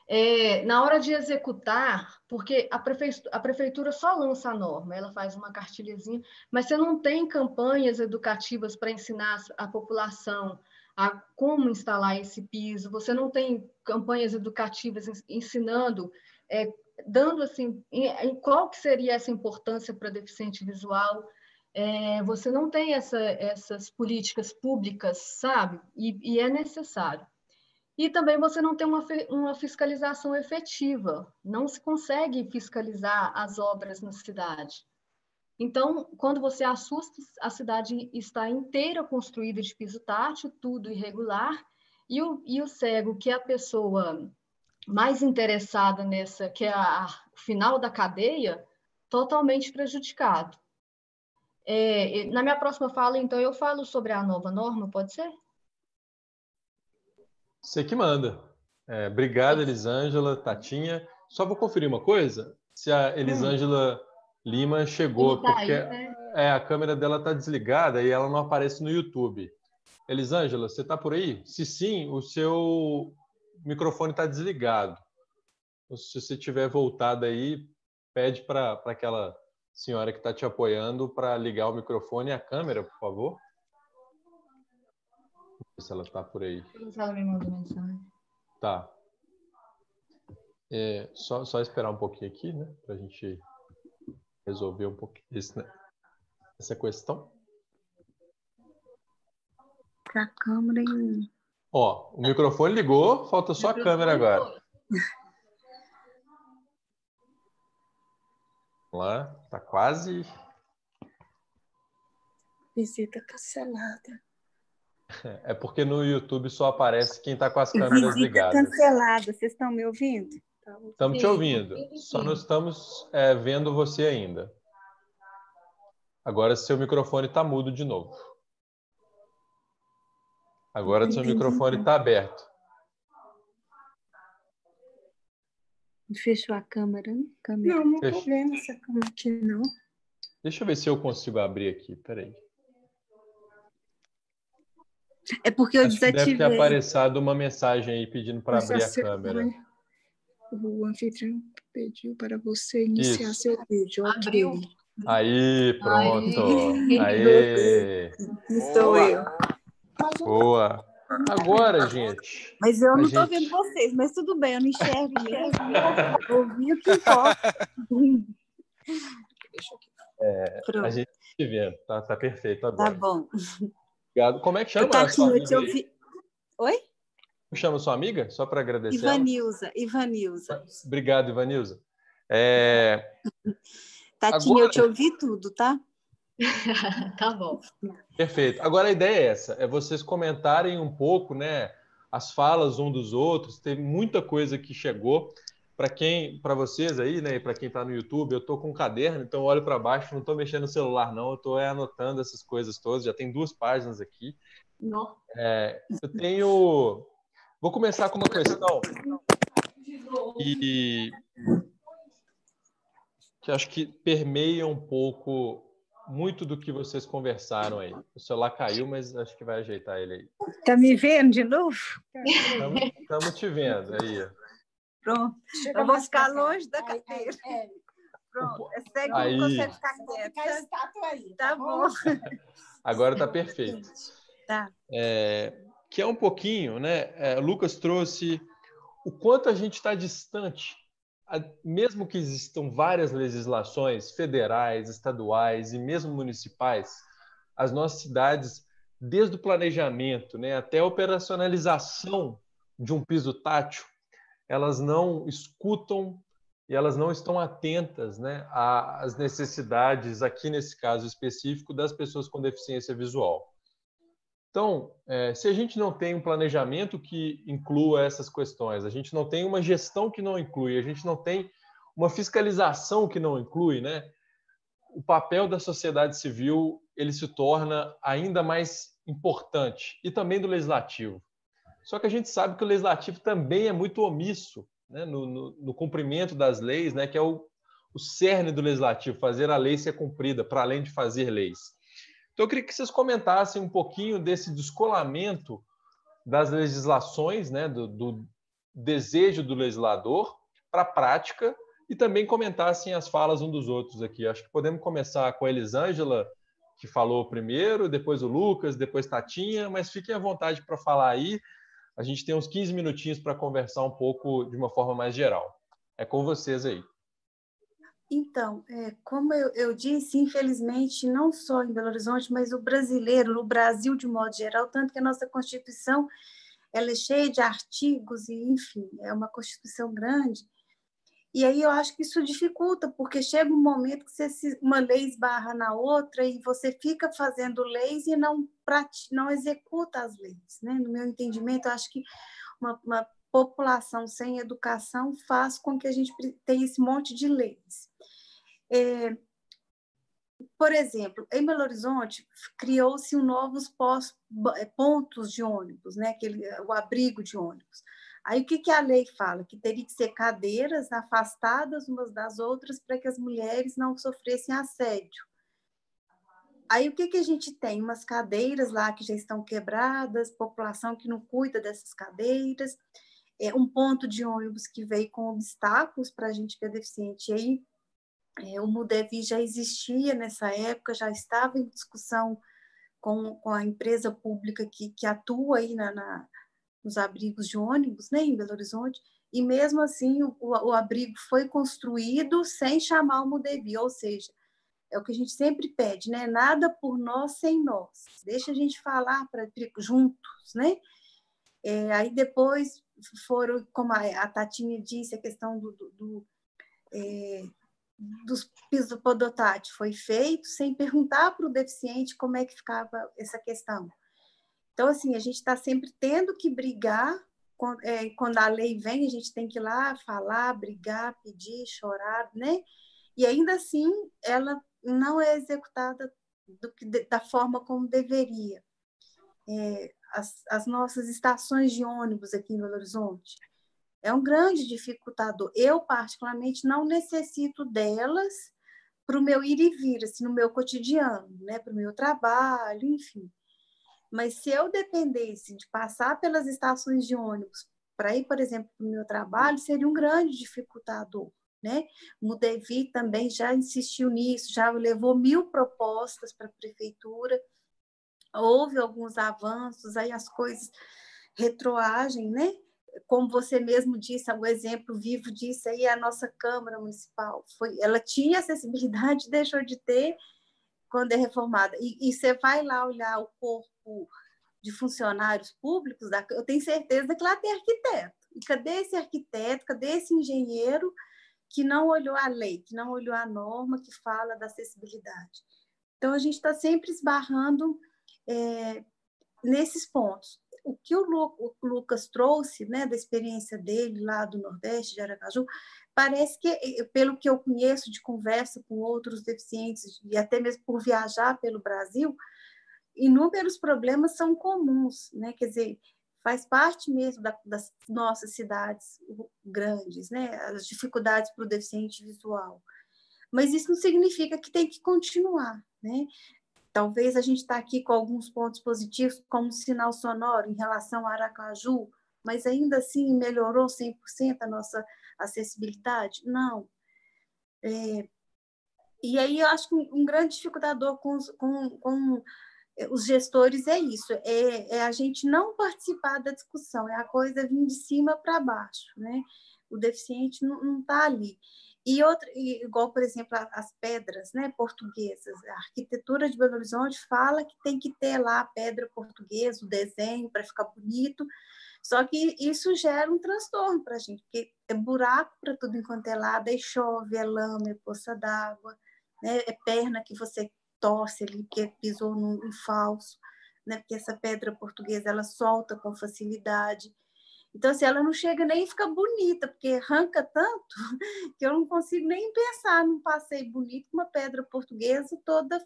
É, na hora de executar, porque a prefeitura, a prefeitura só lança a norma, ela faz uma cartilhazinha, mas você não tem campanhas educativas para ensinar a população a como instalar esse piso, você não tem campanhas educativas ensinando é, dando assim, em, em qual que seria essa importância para deficiente visual? É, você não tem essa, essas políticas públicas, sabe? E, e, é necessário. E também você não tem uma, uma fiscalização efetiva, não se consegue fiscalizar as obras na cidade. Então, quando você assusta, a cidade está inteira construída de piso tátil, tudo irregular, e o, e o cego, que é a pessoa mais interessada nessa, que é a, a final da cadeia, totalmente prejudicado. É, na minha próxima fala, então, eu falo sobre a nova norma, pode ser? Você que manda. É, obrigado, Elisângela, Tatinha. Só vou conferir uma coisa, se a Elisângela hum. Lima chegou, tá porque aí, né? é, a câmera dela está desligada e ela não aparece no YouTube. Elisângela, você está por aí? Se sim, o seu o microfone está desligado. Se você tiver voltado aí, pede para aquela senhora que está te apoiando para ligar o microfone e a câmera, por favor. Se ela está por aí. Ela me mandou mensagem. Tá. É, só, só esperar um pouquinho aqui, né? Para a gente resolver um pouquinho esse, né? essa questão. Para a câmera e Ó, o microfone ligou, falta só a câmera agora. Vamos lá, tá quase. Visita cancelada. [LAUGHS] É porque no YouTube só aparece quem está com as câmeras Visita ligadas. cancelada, vocês estão me ouvindo? Estamos te ouvindo. Só não estamos é, vendo você ainda. Agora seu microfone está mudo de novo. Agora seu microfone está aberto. Fechou a câmera, né? câmera. Não, não estou vendo essa câmera aqui, não. Deixa eu ver se eu consigo abrir aqui. Peraí. É porque eu Acho desativei. deve ter aparecido uma mensagem aí pedindo para abrir a câmera. O anfitrião pediu para você iniciar Isso. seu vídeo. Abriu. Aí, pronto. Aí. [LAUGHS] Sou eu. Boa. Agora, gente. Mas eu não estou gente... vendo vocês, mas tudo bem, eu não enxergo mesmo. Ouvi o que importa. É, a gente te vendo, tá, tá perfeito agora. Tá bom. Obrigado. Como é que chama a sua amiga? Ouvi... Oi? Chama sua amiga? Só para agradecer. Ivanilza, ela. Ivanilza. Obrigado, Ivanilza. É... Tatinha, agora... eu te ouvi tudo, tá? [LAUGHS] tá bom. Perfeito. Agora a ideia é essa, é vocês comentarem um pouco, né, as falas um dos outros. Teve muita coisa que chegou para quem, para vocês aí, né, e para quem está no YouTube. Eu estou com um caderno, então olho para baixo, não estou mexendo no celular não, eu estou é, anotando essas coisas todas. Já tem duas páginas aqui. Não. É, eu tenho Vou começar com uma questão e que acho que permeia um pouco muito do que vocês conversaram aí. O celular caiu, mas acho que vai ajeitar ele aí. Tá me vendo de novo? Estamos te vendo aí. Pronto. Eu vou ficar longe da cadeira. Pronto. É segue aí. você ficar quieto. Fica a estátua aí. Tá, tá bom. [LAUGHS] Agora tá perfeito. Tá. É, que é um pouquinho, né? É, Lucas trouxe o quanto a gente está distante mesmo que existam várias legislações federais, estaduais e mesmo municipais, as nossas cidades, desde o planejamento né, até a operacionalização de um piso tátil, elas não escutam e elas não estão atentas né, às necessidades, aqui nesse caso específico, das pessoas com deficiência visual. Então, é, se a gente não tem um planejamento que inclua essas questões, a gente não tem uma gestão que não inclui, a gente não tem uma fiscalização que não inclui, né? O papel da sociedade civil ele se torna ainda mais importante e também do legislativo. Só que a gente sabe que o legislativo também é muito omisso né? no, no, no cumprimento das leis, né? Que é o, o cerne do legislativo, fazer a lei ser cumprida, para além de fazer leis. Então, eu queria que vocês comentassem um pouquinho desse descolamento das legislações, né, do, do desejo do legislador para a prática e também comentassem as falas um dos outros aqui. Acho que podemos começar com a Elisângela, que falou primeiro, depois o Lucas, depois Tatinha, mas fiquem à vontade para falar aí. A gente tem uns 15 minutinhos para conversar um pouco de uma forma mais geral. É com vocês aí. Então, é, como eu, eu, disse, infelizmente, não só em Belo Horizonte, mas o brasileiro, no Brasil de modo geral, tanto que a nossa Constituição ela é cheia de artigos e, enfim, é uma Constituição grande. E aí eu acho que isso dificulta, porque chega um momento que você, uma lei esbarra na outra e você fica fazendo leis e não, não executa as leis. Né? No meu entendimento, eu acho que uma, uma população sem educação faz com que a gente tenha esse monte de leis. É, por exemplo, em Belo Horizonte criou-se um novos é, pontos de ônibus, né? Aquele, o abrigo de ônibus. Aí o que, que a lei fala? Que teria que ser cadeiras afastadas umas das outras para que as mulheres não sofressem assédio. Aí o que, que a gente tem? Umas cadeiras lá que já estão quebradas, população que não cuida dessas cadeiras é, um ponto de ônibus que veio com obstáculos para a gente que é deficiente. E aí, é, o Mudevi já existia nessa época, já estava em discussão com, com a empresa pública que, que atua aí na, na, nos abrigos de ônibus, né, em Belo Horizonte, e mesmo assim o, o, abrigo foi construído sem chamar o Mudevi, ou seja, é o que a gente sempre pede, né? Nada por nós sem nós. Deixa a gente falar para juntos, né? É, aí depois foram, como a, Tatinha disse, a questão do, do, do é, dos pisos podotátil foi feito sem perguntar para o deficiente como é que ficava essa questão. Então, assim, a gente está sempre tendo que brigar, é, quando a lei vem, a gente tem que ir lá falar, brigar, pedir, chorar, né? E ainda assim, ela não é executada do da forma como deveria. É, as, as nossas estações de ônibus aqui em Belo Horizonte. É um grande dificultador. Eu, particularmente, não necessito delas para o meu ir e vir, assim, no meu cotidiano, né? para o meu trabalho, enfim. Mas se eu dependesse de passar pelas estações de ônibus para ir, por exemplo, para o meu trabalho, seria um grande dificultador. Né? O Devi também já insistiu nisso, já levou mil propostas para a prefeitura houve alguns avanços, aí as coisas retroagem, né? Como você mesmo disse, o exemplo vivo disso aí é a nossa Câmara Municipal. Foi, ela tinha acessibilidade, [LAUGHS] deixou de ter quando é reformada. E, e você vai lá olhar o corpo de funcionários públicos, eu tenho certeza que lá tem arquiteto. E cadê esse arquiteto, cadê esse engenheiro que não olhou a lei, que não olhou a norma que fala da acessibilidade? Então, a gente está sempre esbarrando é, nesses pontos. O que o, Lu, o, Lucas trouxe, né, da experiência dele lá do Nordeste, de Aracaju, parece que, pelo que eu conheço de conversa com outros deficientes, e até mesmo por viajar pelo Brasil, inúmeros problemas são comuns, né? Quer dizer, faz parte mesmo da, das nossas cidades grandes, né? As dificuldades para o deficiente visual. Mas isso não significa que tem que continuar, né? Talvez a gente está aqui com alguns pontos positivos, como sinal sonoro em relação a Aracaju, mas ainda assim melhorou 100% a nossa acessibilidade? Não. É, e aí eu acho que um, grande dificultador com, com, com os gestores é isso, é, é, a gente não participar da discussão, é a coisa vir de cima para baixo, né? O deficiente não está ali. E outra, igual, por exemplo, as pedras né, portuguesas. A arquitetura de Belo Horizonte fala que tem que ter lá a pedra portuguesa, o desenho para ficar bonito, só que isso gera um transtorno para a gente, porque é buraco para tudo enquanto é lado, aí chove, é lama, é poça d'água, né, é perna que você torce ali porque pisou num falso, né, porque essa pedra portuguesa ela solta com facilidade. Então, assim, ela não chega nem fica bonita, porque arranca tanto [LAUGHS] que eu não consigo nem pensar num passeio bonito com uma pedra portuguesa toda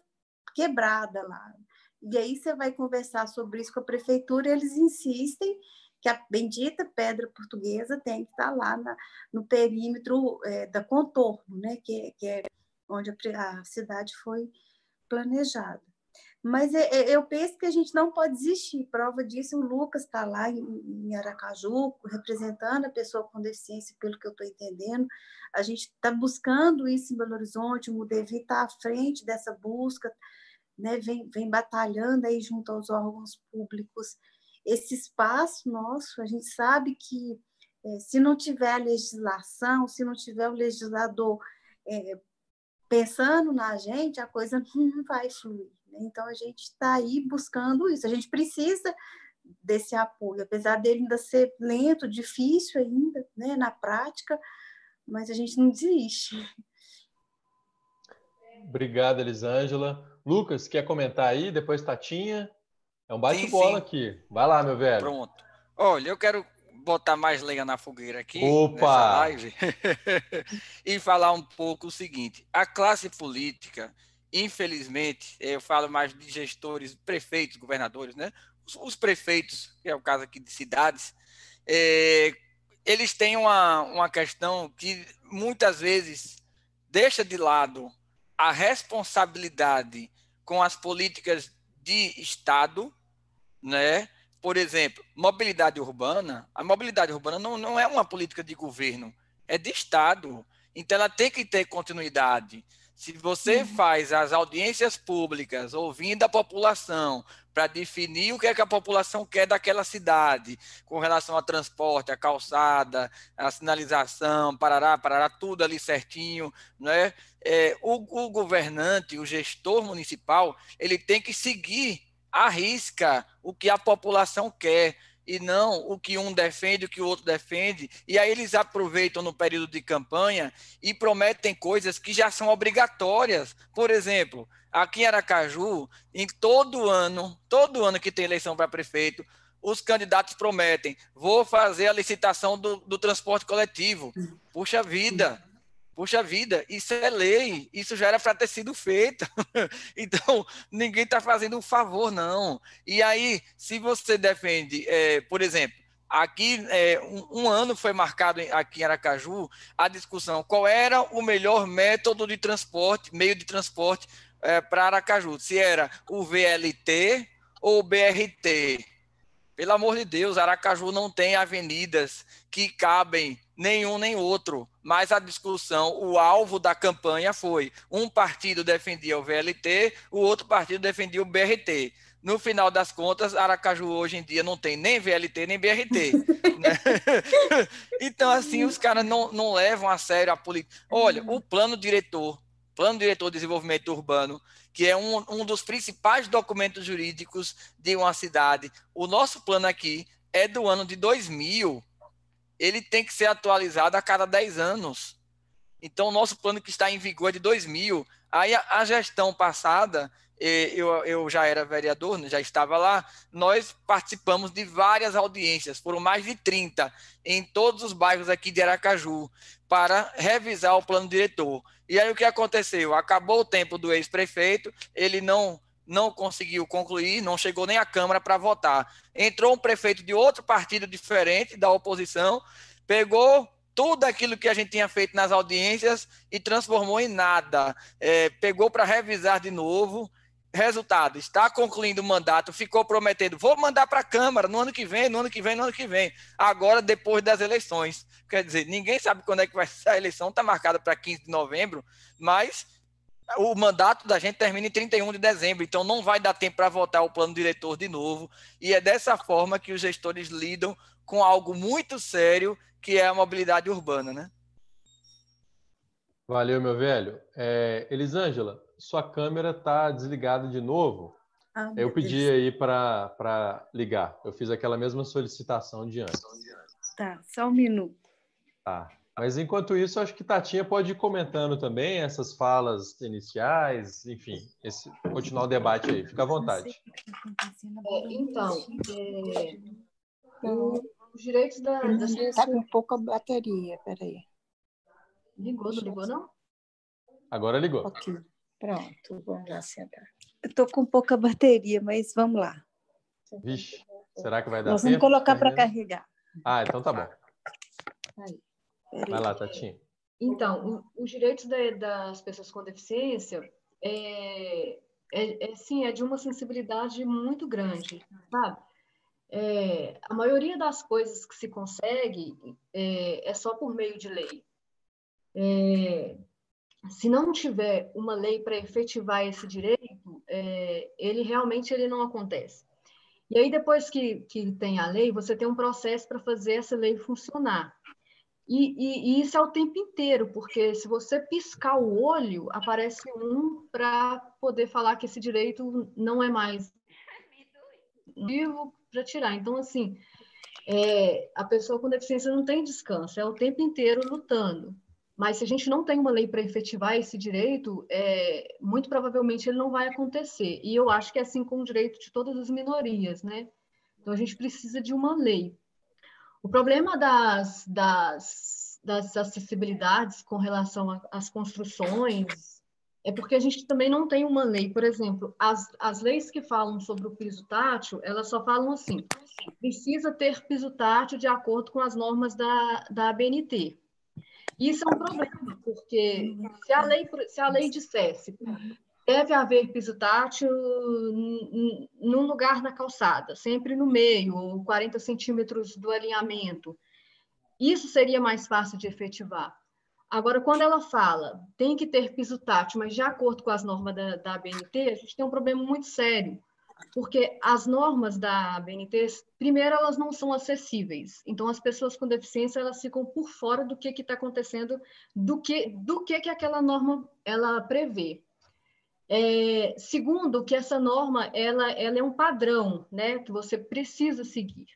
quebrada lá. E aí você vai conversar sobre isso com a prefeitura, eles insistem que a bendita pedra portuguesa tem que estar lá na, no perímetro é, da contorno, né? que, que é onde a, a cidade foi planejada. Mas é, é, eu penso que a gente não pode desistir. Prova disso, o Lucas está lá em Aracaju, representando a pessoa com deficiência, pelo que eu estou entendendo. A gente está buscando isso em Belo Horizonte, o Mudevi está à frente dessa busca, né? vem, vem batalhando aí junto aos órgãos públicos. Esse espaço nosso, a gente sabe que é, se não tiver legislação, se não tiver o legislador é, pensando na gente, a coisa [LAUGHS] não vai fluir. Né? Então, a gente está aí buscando isso. A gente precisa desse apoio, apesar dele ainda ser lento, difícil ainda, né, na prática, mas a gente não desiste. Obrigado, Elisângela. Lucas, quer comentar aí? Depois Tatinha. É um bate-bola aqui. Vai lá, meu velho. Pronto. Olha, eu quero botar mais lenha na fogueira aqui Opa! nessa live [LAUGHS] e falar um pouco o seguinte: a classe política infelizmente, eu falo mais de gestores, prefeitos, governadores, né? Os, os prefeitos, que é o caso aqui de cidades, é, eles têm uma, uma questão que muitas vezes deixa de lado a responsabilidade com as políticas de Estado, né? Por exemplo, mobilidade urbana. A mobilidade urbana não, não é uma política de governo, é de Estado. Então, ela tem que ter continuidade. Se você faz as audiências públicas ouvindo a população para definir o que é que a população quer daquela cidade, com relação ao transporte, a calçada, a sinalização, parará, parará, tudo ali certinho, né? É, o, o governante, o gestor municipal, ele tem que seguir à risca o que a população quer e não o que um defende, o que o outro defende. E aí eles aproveitam no período de campanha e prometem coisas que já são obrigatórias. Por exemplo, aqui em Aracaju, em todo ano, todo ano que tem eleição para prefeito, os candidatos prometem: vou fazer a licitação do, do transporte coletivo. Puxa vida! Puxa vida, isso é lei, isso já era para ter sido feito. [LAUGHS] então, ninguém está fazendo um favor, não. E aí, se você defende, é, por exemplo, aqui é, um, um, ano foi marcado aqui em Aracaju a discussão qual era o melhor método de transporte, meio de transporte é, para Aracaju, se era o VLT ou o BRT. Pelo amor de Deus, Aracaju não tem avenidas que cabem nenhum nem outro. Mas a discussão, o alvo da campanha foi: um partido defendia o VLT, o outro partido defendia o BRT. No final das contas, Aracaju hoje em dia não tem nem VLT nem BRT. [LAUGHS] né? [LAUGHS] então, assim, os caras não, não levam a sério a política. Olha, o plano diretor, plano diretor de desenvolvimento urbano, que é um, um dos principais documentos jurídicos de uma cidade. O nosso plano aqui é do ano de 2000. Ele tem que ser atualizado a cada 10 anos. Então, o nosso plano que está em vigor é de 2000. Aí, a, a gestão passada, eu, eu já era vereador, né, já estava lá, nós participamos de várias audiências, foram mais de 30, em todos os bairros aqui de Aracaju, para revisar o plano diretor. E aí o que aconteceu? Acabou o tempo do ex-prefeito, ele não não conseguiu concluir, não chegou nem à Câmara para votar. Entrou um prefeito de outro partido diferente da oposição, pegou tudo aquilo que a gente tinha feito nas audiências e transformou em nada. É, pegou para revisar de novo. Resultado, está concluindo o mandato, ficou prometendo, vou mandar para a Câmara no ano que vem, no ano que vem, no ano que vem. Agora, depois das eleições. Quer dizer, ninguém sabe quando é que vai ser a eleição, está marcada para 15 de novembro, mas o mandato da gente termina em 31 de dezembro, então não vai dar tempo para votar o plano diretor de novo. E é dessa forma que os gestores lidam com algo muito sério que é a mobilidade urbana, né? Valeu, meu velho. É, Elisângela, sua câmera está desligada de novo. Ah, eu pedi Deus. aí para ligar. Eu fiz aquela mesma solicitação de antes. Tá, só um minuto. Tá. Mas enquanto isso, acho que Tatinha pode ir comentando também essas falas iniciais, enfim, esse, continuar o debate aí. Fica à vontade. É, então, é, o, os direitos da. Está com pouca bateria, peraí. Ligou, não ligou, não? Agora ligou. Ok, pronto, vamos lá sentar. Eu estou com pouca bateria, mas vamos lá. Vixe, será que vai dar Nós tempo? vamos colocar para carregar. Ah, então tá bom. Aí. Vai lá, Tatinha. Então, os direitos das pessoas com deficiência é, é, é, sim, é de uma sensibilidade muito grande, sabe? é, a maioria das coisas que se consegue é, é só por meio de lei. É, se não tiver uma lei para efetivar esse direito, é, ele realmente ele não acontece. E aí, depois que, que tem a lei, você tem um processo para fazer essa lei funcionar. E, e, e, isso é o tempo inteiro, porque se você piscar o olho, aparece um para poder falar que esse direito não é mais vivo para tirar. Então, assim, é, a pessoa com deficiência não tem descanso, é o tempo inteiro lutando. Mas se a gente não tem uma lei para efetivar esse direito, é, muito provavelmente ele não vai acontecer. E eu acho que é assim com o direito de todas as minorias, né? Então a gente precisa de uma lei. O problema das, das, das acessibilidades com relação às construções, é porque a gente também não tem uma lei. Por exemplo, as, as leis que falam sobre o piso tátil, elas só falam assim, precisa ter piso tátil de acordo com as normas da, da ABNT. Isso é um problema, porque se a lei, se a lei dissesse deve haver piso tátil num lugar na calçada, sempre no meio, ou 40 centímetros do alinhamento, isso seria mais fácil de efetivar. Agora, quando ela fala tem que ter piso tátil, mas de acordo com as normas da, da ABNT, a gente tem um problema muito sério, porque as normas da ABNT, primeiro, elas não são acessíveis. Então, as pessoas com deficiência, elas ficam por fora do que está acontecendo, do que, do que, que aquela norma ela prevê. É, segundo, que essa norma ela, ela é um padrão né, que você precisa seguir.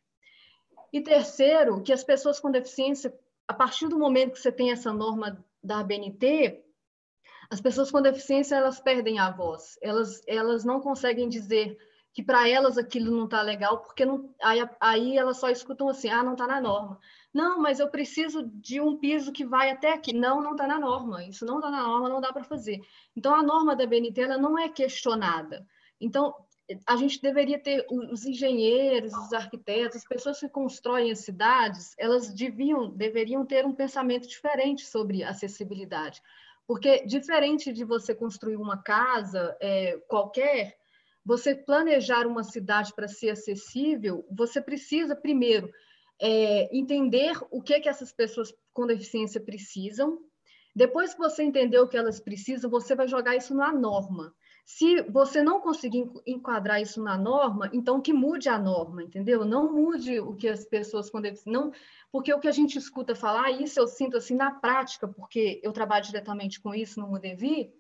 E terceiro, que as pessoas com deficiência a partir do momento que você tem essa norma da ABNT, as pessoas com deficiência elas perdem a voz, elas, elas não conseguem dizer que para elas aquilo não está legal, porque não, aí, aí elas só escutam assim, ah, não está na norma. Não, mas eu preciso de um piso que vai até aqui. Não, não está na norma. Isso não está na norma, não dá para fazer. Então, a norma da BNT ela não é questionada. Então, a gente deveria ter os engenheiros, os arquitetos, as pessoas que constroem as cidades, elas deviam, deveriam ter um pensamento diferente sobre acessibilidade. Porque, diferente de você construir uma casa é, qualquer, você planejar uma cidade para ser acessível, você precisa, primeiro, é, entender o que, que essas pessoas com deficiência precisam. Depois que você entender o que elas precisam, você vai jogar isso na norma. Se você não conseguir enquadrar isso na norma, então que mude a norma, entendeu? Não mude o que as pessoas quando eles não, porque o que a gente escuta falar, isso eu sinto assim na prática, porque eu trabalho diretamente com isso no Mudevi,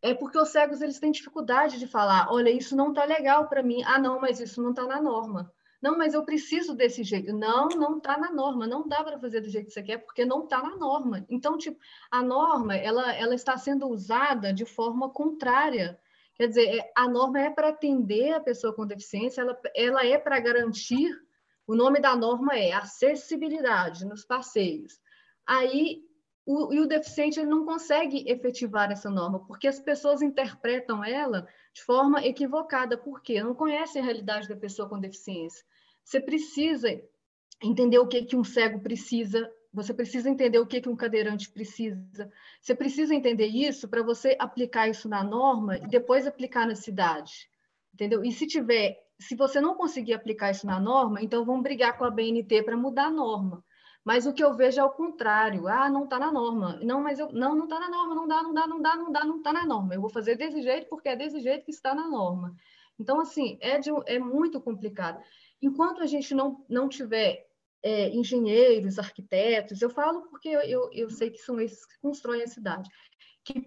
é porque os cegos eles têm dificuldade de falar, olha, isso não está legal para mim. Ah, não, mas isso não está na norma. Não, mas eu preciso desse jeito. Não, não está na norma. Não dá para fazer do jeito que você quer, porque não está na norma. Então, tipo, a norma ela, ela está sendo usada de forma contrária. Quer dizer, é, a norma é para atender a pessoa com deficiência, ela, ela é para garantir. O nome da norma é acessibilidade nos passeios. Aí o, e o deficiente ele não consegue efetivar essa norma, porque as pessoas interpretam ela de forma equivocada, porque não conhecem a realidade da pessoa com deficiência. Você precisa entender o que, que um cego precisa, você precisa entender o que, que um cadeirante precisa, você precisa entender isso para você aplicar isso na norma e depois aplicar na cidade, entendeu? E se tiver, se você não conseguir aplicar isso na norma, então vamos brigar com a BNT para mudar a norma. Mas o que eu vejo é o contrário. Ah, não está na norma. Não, mas eu não, não está na norma, não dá, não dá, não dá, não dá, não está na norma. Eu vou fazer desse jeito porque é desse jeito que está na norma. Então, assim, é, de, é muito complicado. Enquanto a gente não, não tiver é, engenheiros, arquitetos, eu falo porque eu, eu, eu sei que são esses que constroem a cidade, que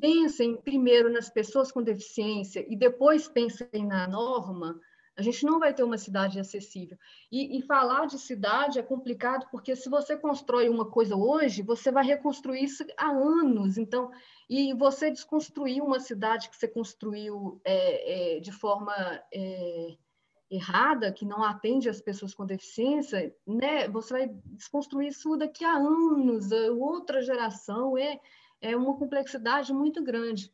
pensem primeiro nas pessoas com deficiência e depois pensem na norma, a gente não vai ter uma cidade acessível. E, e, falar de cidade é complicado, porque se você constrói uma coisa hoje, você vai reconstruir isso há anos. Então, e você desconstruir uma cidade que você construiu é, é, de forma é, errada, que não atende as pessoas com deficiência, né? Você vai desconstruir isso daqui a anos, outra geração. É, é uma complexidade muito grande.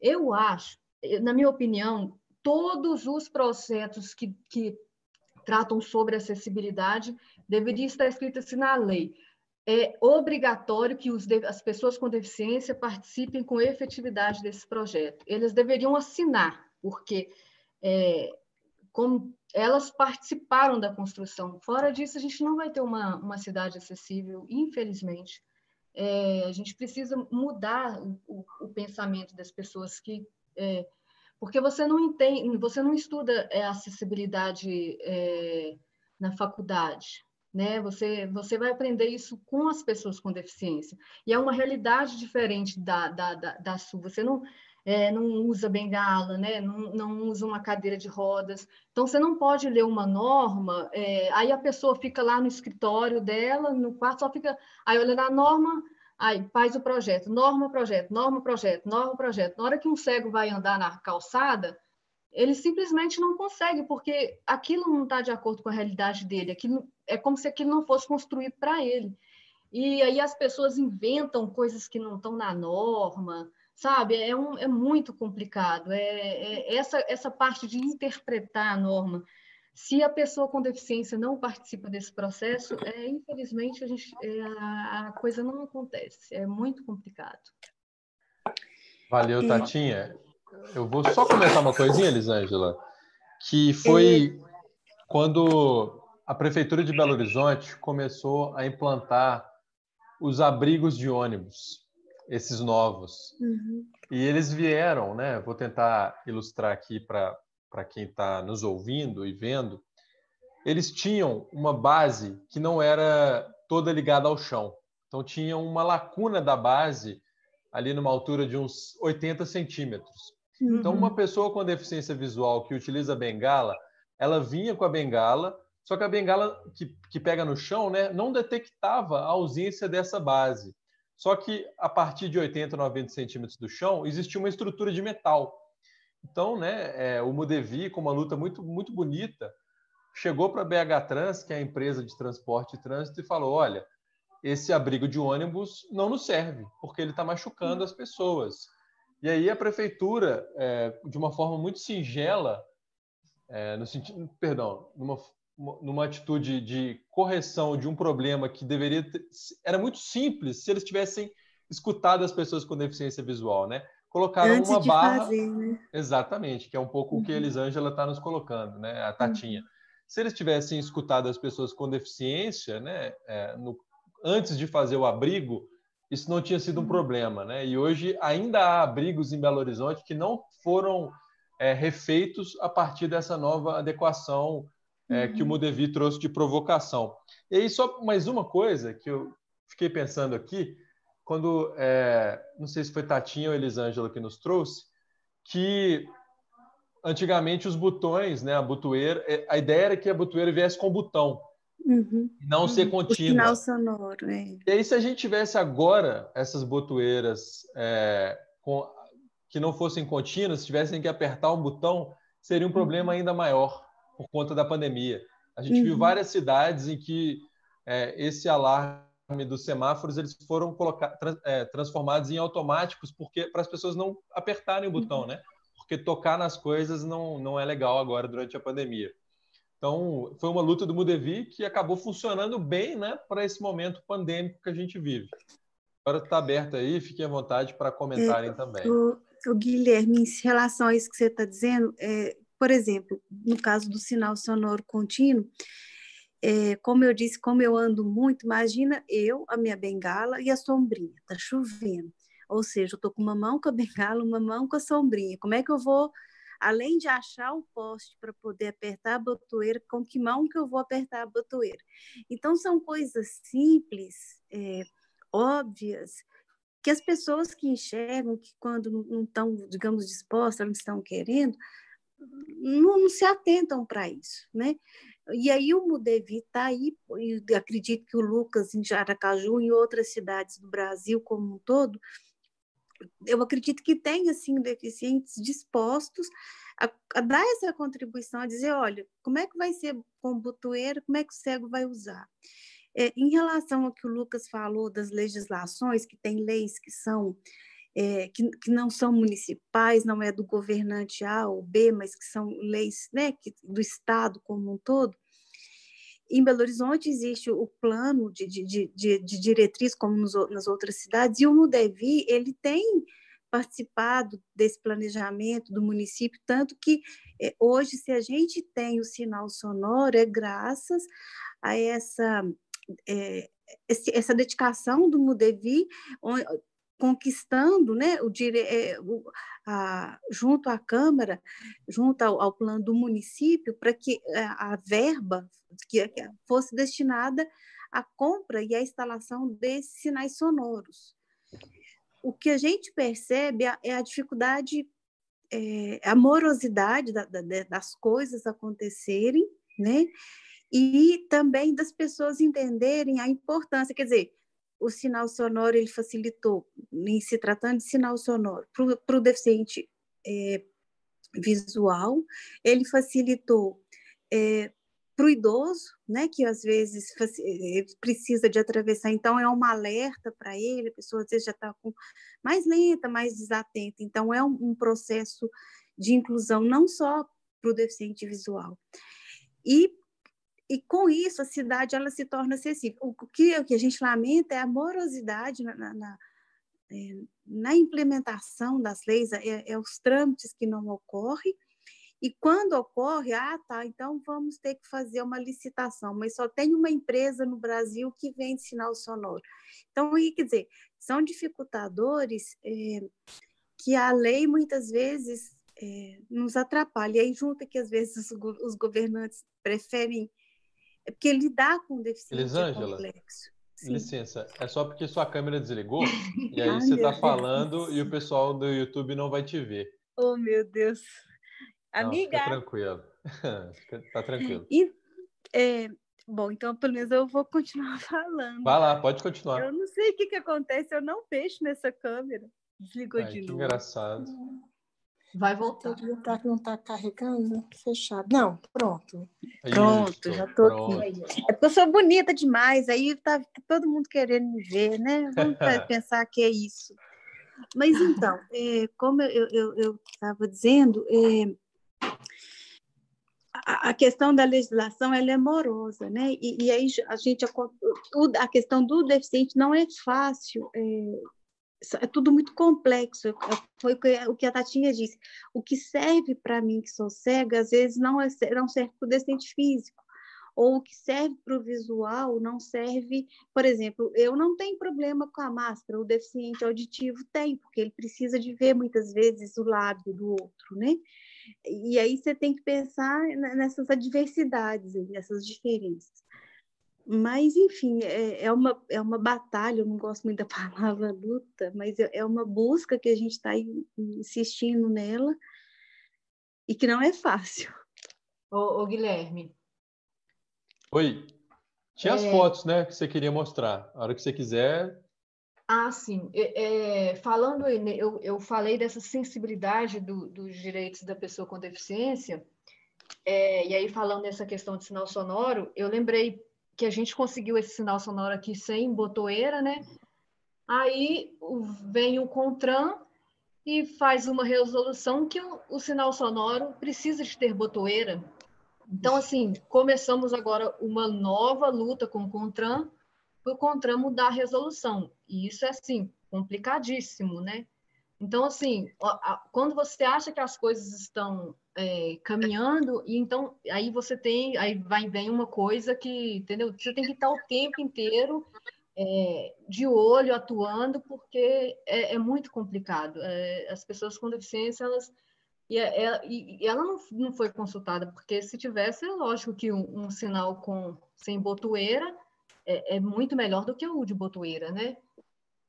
Eu acho, na minha opinião, todos os processos que, que tratam sobre acessibilidade deveria estar escrito assim na lei. É obrigatório que os, as pessoas com deficiência participem com efetividade desse projeto. Eles deveriam assinar, porque é, como elas participaram da construção. Fora disso, a gente não vai ter uma, uma cidade acessível, infelizmente. É, a gente precisa mudar o, o, pensamento das pessoas que é, porque você não entende, você não estuda é, acessibilidade é, na faculdade, né? Você, você vai aprender isso com as pessoas com deficiência. E é uma realidade diferente da, da, da, da sua. Você não, é, não usa bengala, né? não, não usa uma cadeira de rodas. Então, você não pode ler uma norma, é, aí a pessoa fica lá no escritório dela, no quarto, só fica. Aí olha na norma, Aí faz o projeto, norma projeto, norma projeto, norma projeto. Na hora que um cego vai andar na calçada, ele simplesmente não consegue, porque aquilo não está de acordo com a realidade dele. Aquilo, é como se aquilo não fosse construído para ele. E aí as pessoas inventam coisas que não estão na norma, sabe? É, um, é muito complicado. É, é, essa, essa parte de interpretar a norma se a pessoa com deficiência não participa desse processo, é, infelizmente a, gente, é, a, a coisa não acontece. É muito complicado. Valeu, Tatinha. Eu vou só comentar uma coisinha, Elisângela, que foi quando a Prefeitura de Belo Horizonte começou a implantar os abrigos de ônibus, esses novos. Uhum. E eles vieram, né? Vou tentar ilustrar aqui para para quem está nos ouvindo e vendo, eles tinham uma base que não era toda ligada ao chão. Então, tinha uma lacuna da base ali numa altura de uns 80 centímetros. Uhum. Então, uma pessoa com deficiência visual que utiliza bengala, ela vinha com a bengala, só que a bengala que, que pega no chão né, não detectava a ausência dessa base. Só que a partir de 80, 90 centímetros do chão, existia uma estrutura de metal. Então, né, é, o Mudevi, com uma luta muito, muito bonita, chegou para a BH Trans, que é a empresa de transporte e trânsito, e falou: olha, esse abrigo de ônibus não nos serve, porque ele está machucando as pessoas. E aí a prefeitura, é, de uma forma muito singela, é, no sentido, perdão, numa, numa atitude de correção de um problema que deveria ter, era muito simples se eles tivessem escutado as pessoas com deficiência visual, né? Colocaram Antes uma barra. Fazer, né? Exatamente, que é um pouco uhum. o que a uhum. Elisângela está nos colocando, né? A Tatinha. Uhum. Se eles tivessem escutado as pessoas com deficiência, né? É, no, antes de fazer o abrigo, isso não tinha sido um uhum. problema, né? E hoje ainda há abrigos em Belo Horizonte que não foram é, refeitos a partir dessa nova adequação é, que o Modevi trouxe de provocação. E aí, só mais uma coisa que eu fiquei pensando aqui, quando, é, não sei se foi Tatinha ou Elisângela que nos trouxe, que antigamente os botões, né, a butoeira, é, a ideia era que a butoeira viesse com botão, uhum. não uhum. ser contínua. O sonoro, é. E aí, se a gente tivesse agora essas botoeiras é, com, que não fossem contínuas, tivessem que apertar um botão, seria um uhum. problema ainda maior por conta da pandemia. A gente viu uhum. várias cidades em que é, esse alarme dos semáforos eles foram colocar, é, transformados em automáticos porque para as pessoas não apertarem o botão, uhum. né? Porque tocar nas coisas não, não é legal agora durante a pandemia. Então, foi uma luta do Mudevi que acabou funcionando bem, né, para esse momento pandêmico que a gente vive. Agora está aberto aí, fiquem à vontade para comentarem é, também. O, o, Guilherme, em relação a isso que você está dizendo, é, por exemplo, no caso do sinal sonoro contínuo, é, como eu disse, como eu ando muito, imagina eu, a minha bengala e a sombrinha, tá chovendo. Ou seja, eu tô com uma mão com a bengala, uma mão com a sombrinha. Como é que eu vou, além de achar o poste para poder apertar a botoeira, com que mão que eu vou apertar a botoeira? Então, são coisas simples, é, óbvias, que as pessoas que enxergam, que quando não estão, digamos, dispostas, não estão querendo, não, não se atentam para isso, né? E aí o Mudevi está aí, e acredito que o Lucas em Jaracaju e outras cidades do Brasil como um todo, eu acredito que tem assim deficientes dispostos a, a, dar essa contribuição, a dizer, olha, como é que vai ser com o butueiro, como é que o cego vai usar? É, em relação ao que o Lucas falou das legislações, que tem leis que são é, que, que, não são municipais, não é do governante A ou B, mas que são leis né, que, do Estado como um todo. Em Belo Horizonte existe o plano de, de, de, de diretriz, como nos, nas outras cidades, e o Mudevi, ele tem participado desse planejamento do município, tanto que é, hoje, se a gente tem o sinal sonoro, é graças a essa, é, essa dedicação do Mudevi, conquistando né, o, dire... É, a, junto à Câmara, junto ao, ao plano do município, para que é, a verba que fosse destinada à compra e à instalação desses sinais sonoros. O que a gente percebe é a dificuldade, é, a morosidade da, da, das coisas acontecerem, né? E também das pessoas entenderem a importância, quer dizer, o sinal sonoro ele facilitou, em se tratando de sinal sonoro, para o deficiente é, visual, ele facilitou é, para o idoso, né, que às vezes é, precisa de atravessar, então é um alerta para ele, a pessoa às vezes já está mais lenta, mais desatenta, então é um, um processo de inclusão não só para o deficiente visual. E e com isso a cidade ela se torna acessível. O que, o que a gente lamenta é a morosidade na, na, na, é, na implementação das leis, é, é, os trâmites que não ocorrem, e quando ocorre, ah, tá, então vamos ter que fazer uma licitação, mas só tem uma empresa no Brasil que vende sinal sonoro. Então, aí, quer dizer, são dificultadores é, que a lei muitas vezes é, nos atrapalha. E aí junta que às vezes os governantes preferem é porque lidar com deficiência Elisângela, é complexo. Sim. Licença, é só porque sua câmera desligou [LAUGHS] e aí Ai, você está falando e o pessoal do YouTube não vai te ver. Oh, meu Deus. Amiga. Não, fica tranquilo. [LAUGHS] tá tranquilo. E, é, bom, então pelo menos eu vou continuar [LAUGHS] falando. Vai lá, pode continuar. Eu não sei o que, que acontece, eu não fecho nessa câmera. Desligou Ai, de novo. Engraçado. Vai voltar. Tá, não está carregando? Fechado. Não, pronto. Pronto, já estou aqui. É porque eu sou bonita demais, aí tá todo mundo querendo me ver, né? Vamos [LAUGHS] pensar que é isso. Mas então, é, como eu estava dizendo, é, a, a, questão da legislação ela é morosa, né? E, e aí a gente a, a, questão do deficiente não é fácil é, é tudo muito complexo. Foi o que a Tatinha disse. O que serve para mim, que sou cega, às vezes não, é, não serve para o deficiente físico. Ou o que serve para o visual não serve. Por exemplo, eu não tenho problema com a máscara, o deficiente auditivo tem, porque ele precisa de ver muitas vezes o lábio do outro, né? E aí você tem que pensar nessas adversidades, nessas diferenças. Mas, enfim, é, é, uma, é uma batalha, eu não gosto muito da [LAUGHS] palavra luta, mas é, é uma busca que a gente está insistindo nela e que não é fácil. Ô, ô Guilherme. Oi. Tinha é... as fotos, né, que você queria mostrar. A hora que você quiser. Ah, sim. É, é falando, eu, eu falei dessa sensibilidade do, dos direitos da pessoa com deficiência, é, e aí falando dessa questão de sinal sonoro, eu lembrei que a gente conseguiu esse sinal sonoro aqui sem botoeira, né? Aí vem o CONTRAN e faz uma resolução que o, o sinal sonoro precisa de ter botoeira. Então, assim, começamos agora uma nova luta com o CONTRAN, para o CONTRAN mudar a resolução. E isso é, assim, complicadíssimo, né? Então, assim, quando você acha que as coisas estão é, caminhando, e então aí você tem, aí vai vem uma coisa que, entendeu? Você tem que estar o tempo inteiro é, de olho, atuando, porque é, é muito complicado. É, as pessoas com deficiência, elas. E, é, é, e ela não, não foi consultada, porque se tivesse, é lógico que um, um sinal com sem botoeira é, muito melhor do que o de botoeira, né?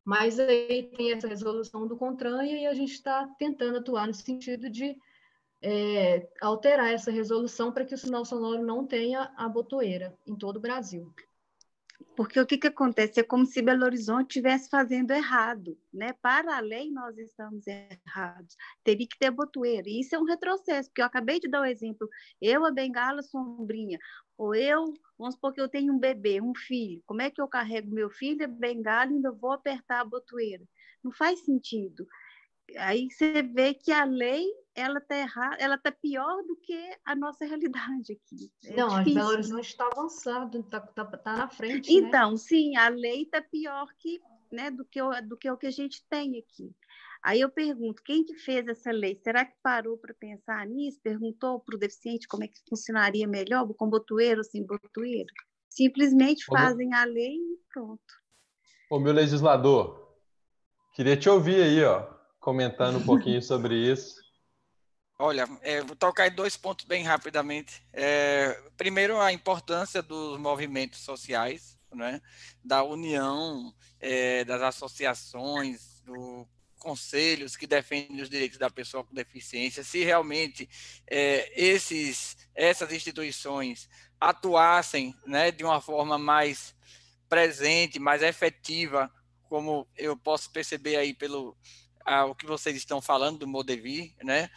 Mas aí tem essa resolução do CONTRAN e a gente está tentando atuar no sentido de é, alterar essa resolução para que o sinal sonoro não tenha a botoeira em todo o Brasil. Porque o que, que acontece? É como se Belo Horizonte estivesse fazendo errado, né? Para a lei, nós estamos errados. Teria que ter botoeira. E isso é um retrocesso, porque eu acabei de dar o um exemplo. Eu, a bengala sombrinha, ou eu, vamos supor que eu tenho um bebê, um filho. Como é que eu carrego meu filho, a bengala, e ainda vou apertar a botoeira? Não faz sentido. Aí você vê que a lei ela está errada, ela está pior do que a nossa [LAUGHS] realidade aqui. É não, difícil. Belo Horizonte está avançado, está tá, tá na frente. Né? Então, né? sim, a lei está pior que, né, do, que o, do que o que a gente tem aqui. Aí eu pergunto, quem que fez essa lei? Será que parou para pensar nisso? Perguntou para o deficiente como é que funcionaria melhor, com botoeiro ou sem botoeiro? Simplesmente fazem a lei e pronto. Ô, meu legislador, queria te ouvir aí, ó, comentando um pouquinho sobre isso. Olha, é, vou tocar em dois pontos bem rapidamente. É, primeiro, a importância dos movimentos sociais, né, da união é, das associações, dos conselhos que defendem os direitos da pessoa com deficiência. Se realmente é, esses, essas instituições atuassem né, de uma forma mais presente, mais efetiva, como eu posso perceber aí pelo o que vocês estão falando do Modevi, né,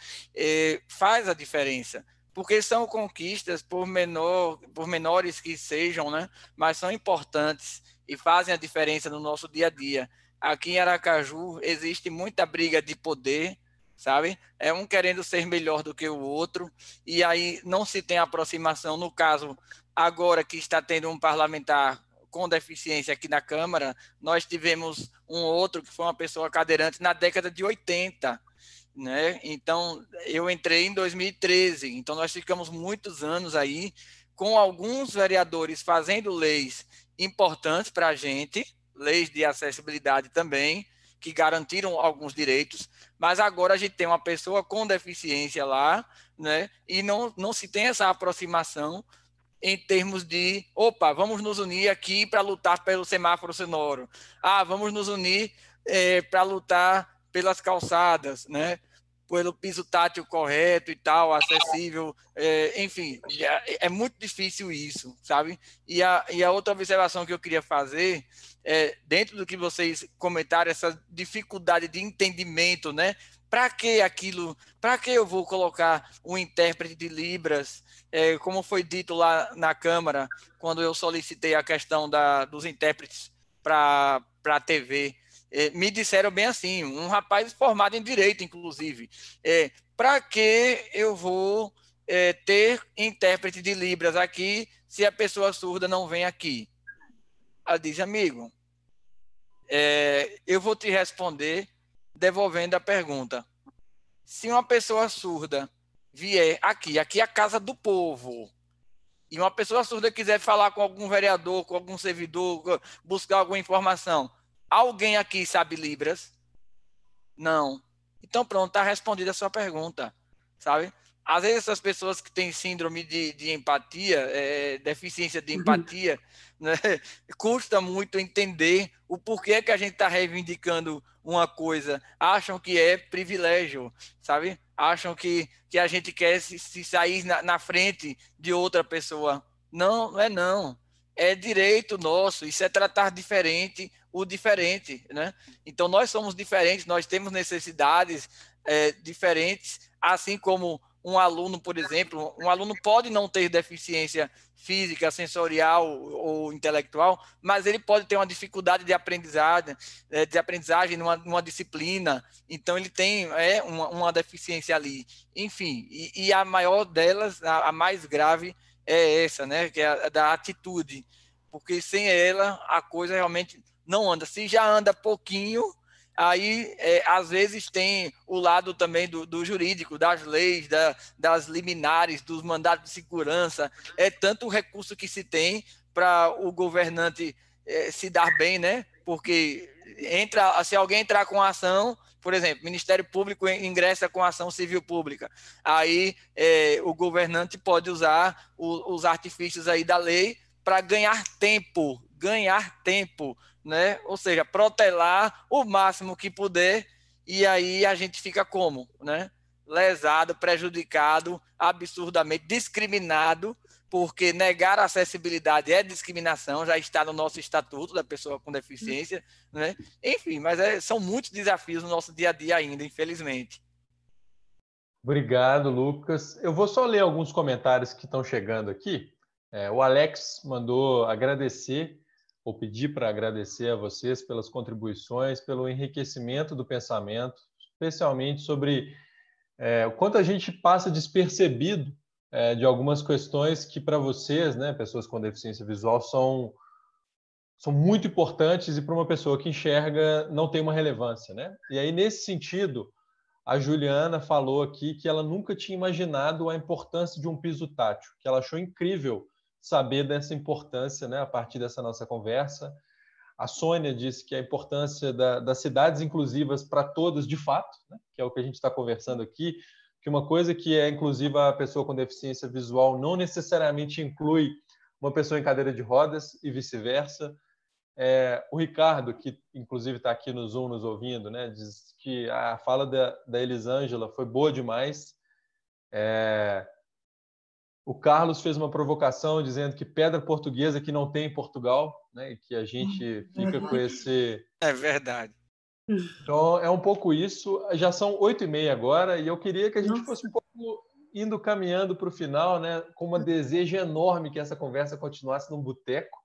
faz a diferença. Porque são conquistas, por, menor, por menores que sejam, né, mas são importantes e fazem a diferença no nosso dia a dia. Aqui em Aracaju existe muita briga de poder, sabe? É um querendo ser melhor do que o outro, e aí não se tem aproximação. No caso, agora que está tendo um parlamentar com deficiência aqui na Câmara, nós tivemos um outro que foi uma pessoa cadeirante na década de 80, né? Então, eu entrei em 2013, então nós ficamos muitos anos aí com alguns vereadores fazendo leis importantes para a gente, leis de acessibilidade também, que garantiram alguns direitos, mas agora a gente tem uma pessoa com deficiência lá, né? E não, não se tem essa aproximação em termos de, opa, vamos nos unir aqui para lutar pelo semáforo sonoro. Ah, vamos nos unir é, para lutar pelas calçadas, né? Pelo piso tátil correto e tal, acessível, é, enfim, é, é, muito difícil isso, sabe? E a, e a outra observação que eu queria fazer é, dentro do que vocês comentaram, essa dificuldade de entendimento, né? Para que aquilo? Para que eu vou colocar um intérprete de Libras? É, como foi dito lá na Câmara, quando eu solicitei a questão da, dos intérpretes para a TV, é, me disseram bem assim, um rapaz formado em direito, inclusive, é, para que eu vou é, ter intérprete de Libras aqui se a pessoa surda não vem aqui? Ela diz, amigo, é, eu vou te responder devolvendo a pergunta. Se uma pessoa surda vier aqui, aqui é a casa do povo, e uma pessoa surda quiser falar com algum vereador, com algum servidor, buscar alguma informação, alguém aqui sabe Libras? Não. Então pronto, está respondida a sua pergunta, sabe? Às vezes essas pessoas que têm síndrome de, de empatia, é, deficiência de empatia, [LAUGHS] né, custa muito entender o porquê que a gente está reivindicando uma coisa. Acham que é privilégio, sabe? Acham que, que a gente quer se, se sair na, na frente de outra pessoa. Não, não é não. É direito nosso. Isso é tratar diferente o diferente, né? Então nós somos diferentes, nós temos necessidades é, diferentes, assim como um aluno, por exemplo, um aluno pode não ter deficiência física, sensorial ou intelectual, mas ele pode ter uma dificuldade de aprendizagem, é, de aprendizagem numa, numa disciplina, então ele tem é, uma, uma deficiência ali. Enfim, e, e, a maior delas, a, a, mais grave, é essa, né? Que é a da atitude, porque sem ela a coisa realmente não anda. Se já anda pouquinho, aí é, às vezes tem o lado também do, do jurídico, das leis, da, das liminares, dos mandatos de segurança. É tanto o recurso que se tem para o governante é, se dar bem, né? Porque entra, se alguém entrar com ação, por exemplo, Ministério Público ingressa com ação civil pública, aí é, o governante pode usar o, os artifícios aí da lei para ganhar tempo, ganhar tempo né? Ou seja, protelar o máximo que puder e aí a gente fica como, né? Lesado, prejudicado, absurdamente discriminado, porque negar acessibilidade é discriminação, já está no nosso estatuto da pessoa com deficiência, né? Enfim, mas é, são muitos desafios no nosso dia a dia ainda, infelizmente. Obrigado, Lucas. Eu vou só ler alguns comentários que estão chegando aqui. É, o Alex mandou agradecer ou pedir para agradecer a vocês pelas contribuições, pelo enriquecimento do pensamento, especialmente sobre é, o quanto a gente passa despercebido é, de algumas questões que para vocês, né, pessoas com deficiência visual, são são muito importantes e para uma pessoa que enxerga não tem uma relevância, né? E aí nesse sentido, a Juliana falou aqui que ela nunca tinha imaginado a importância de um piso tátil, que ela achou incrível saber dessa importância, né, a partir dessa nossa conversa. A Sônia disse que a importância da, das cidades inclusivas para todos, de fato, né, que é o que a gente está conversando aqui, que uma coisa que é inclusiva a pessoa com deficiência visual não necessariamente inclui uma pessoa em cadeira de rodas e vice-versa. É, o Ricardo, que inclusive está aqui no Zoom nos ouvindo, né, diz que a fala da, da Elisângela foi boa demais. É, o Carlos fez uma provocação dizendo que pedra portuguesa que não tem em Portugal, né? E que a gente fica com esse. É verdade. Então é um pouco isso. Já são oito e meia agora e eu queria que a gente Nossa. fosse um pouco indo caminhando para o final, né? Com uma desejo enorme que essa conversa continuasse num boteco.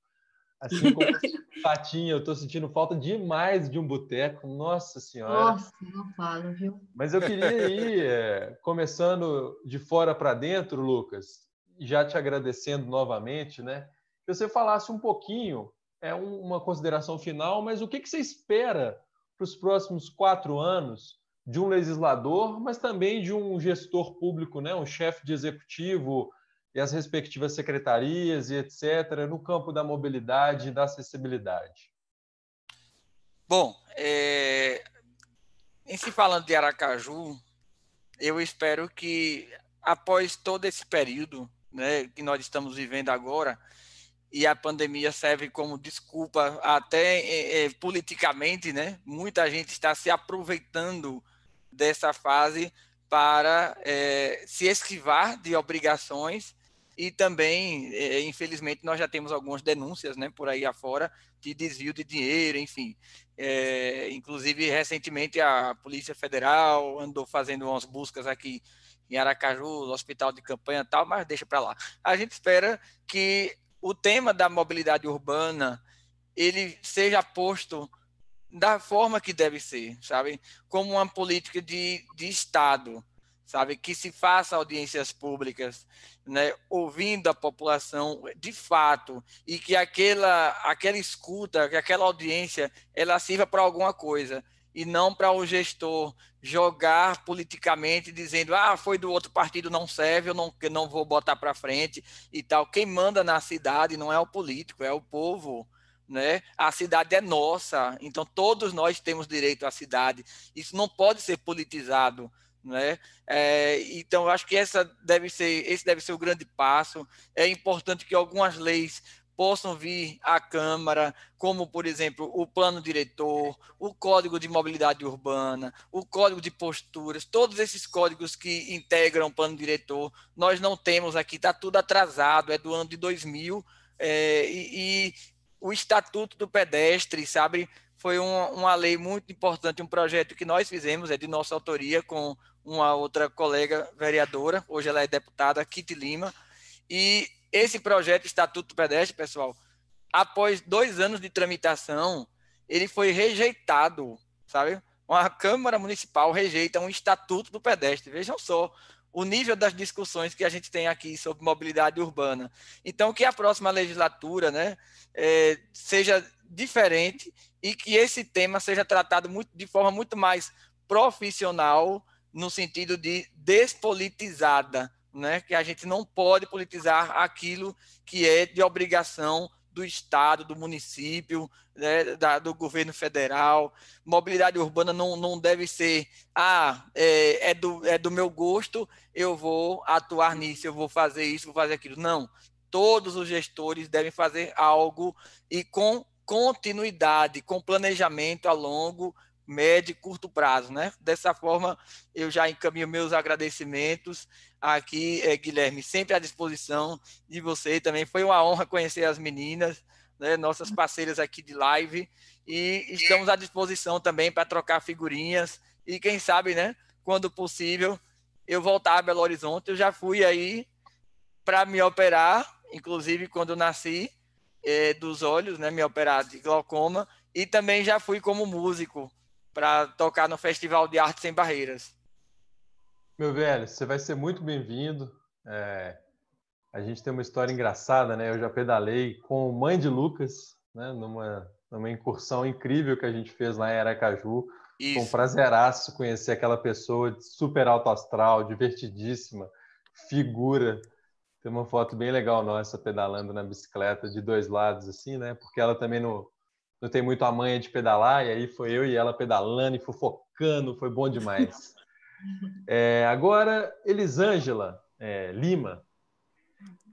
Assim como [LAUGHS] Patinha, eu estou sentindo falta demais de um boteco. Nossa Senhora. Nossa, não falo, viu? Mas eu queria ir [LAUGHS] é, começando de fora para dentro, Lucas já te agradecendo novamente, né? Que você falasse um pouquinho, é uma consideração final, mas o que, que você espera para os próximos quatro anos de um legislador, mas também de um gestor público, né? Um chefe de executivo e as respectivas secretarias e etc. no campo da mobilidade e da acessibilidade. Bom, é... em se falando de Aracaju, eu espero que após todo esse período né, que nós estamos vivendo agora, e a pandemia serve como desculpa até é, é, politicamente, né? Muita gente está se aproveitando dessa fase para é, se esquivar de obrigações e também, é, infelizmente, nós já temos algumas denúncias, né, por aí afora de desvio de dinheiro, enfim. É, inclusive, recentemente a Polícia Federal andou fazendo umas buscas aqui em Aracaju, no hospital de campanha e tal, mas deixa para lá. A gente espera que o tema da mobilidade urbana ele seja posto da forma que deve ser, sabe? Como uma política de, de Estado, sabe? Que se faça audiências públicas, né? ouvindo a população de fato, e que aquela, aquela escuta, que aquela audiência, ela sirva para alguma coisa e não para o gestor jogar politicamente dizendo ah foi do outro partido não serve eu não não vou botar para frente e tal quem manda na cidade não é o político é o povo né a cidade é nossa então todos nós temos direito à cidade isso não pode ser politizado né? É, então acho que essa deve ser esse deve ser o grande passo. É importante que algumas leis possam vir à Câmara, como, por exemplo, o plano diretor, o Código de Mobilidade Urbana, o Código de Posturas, todos esses códigos que integram o plano diretor, nós não temos aqui, está tudo atrasado, é do ano de 2000, é, e, e o Estatuto do Pedestre, sabe, foi uma, uma lei muito importante, um projeto que nós fizemos, é de nossa autoria, com uma outra colega vereadora, hoje ela é deputada, Kitty Lima, e esse projeto Estatuto do Pedestre, pessoal, após dois anos de tramitação, ele foi rejeitado, sabe? Uma Câmara Municipal rejeita um Estatuto do Pedestre. Vejam só o nível das discussões que a gente tem aqui sobre mobilidade urbana. Então, que a próxima legislatura né, é, seja diferente e que esse tema seja tratado muito, de forma muito mais profissional, no sentido de despolitizada, né? que a gente não pode politizar aquilo que é de obrigação do Estado, do município, né, da, do governo federal. Mobilidade urbana não, não deve ser, ah, é, é, do, é do meu gosto, eu vou atuar nisso, eu vou fazer isso, vou fazer aquilo. Não. Todos os gestores devem fazer algo e com continuidade, com planejamento a longo, médio e curto prazo, né? Dessa forma, eu já encaminho meus agradecimentos aqui, é, Guilherme, sempre à disposição de você. Também. Foi uma honra conhecer as meninas, né, nossas parceiras aqui de live, e estamos à disposição também para trocar figurinhas. E quem sabe, né, quando possível, eu voltar a Belo Horizonte. Eu já fui aí para me operar, inclusive quando eu nasci é, dos olhos, né, me operar de glaucoma, e também já fui como músico para tocar no Festival de Arte Sem Barreiras. Meu velho, você vai ser muito bem-vindo. É, a gente tem uma história engraçada, né? Eu já pedalei com mãe de Lucas, né? Numa, numa incursão incrível que a gente fez lá em Aracaju. Isso. Foi um prazeraço conhecer aquela pessoa super alto astral, divertidíssima, figura. Tem uma foto bem legal nossa pedalando na bicicleta de dois lados, assim, né? Porque ela também não, não tem muito a manha de pedalar, e aí foi eu e ela pedalando e fofocando, foi bom demais. [LAUGHS] É, agora, Elisângela é, Lima,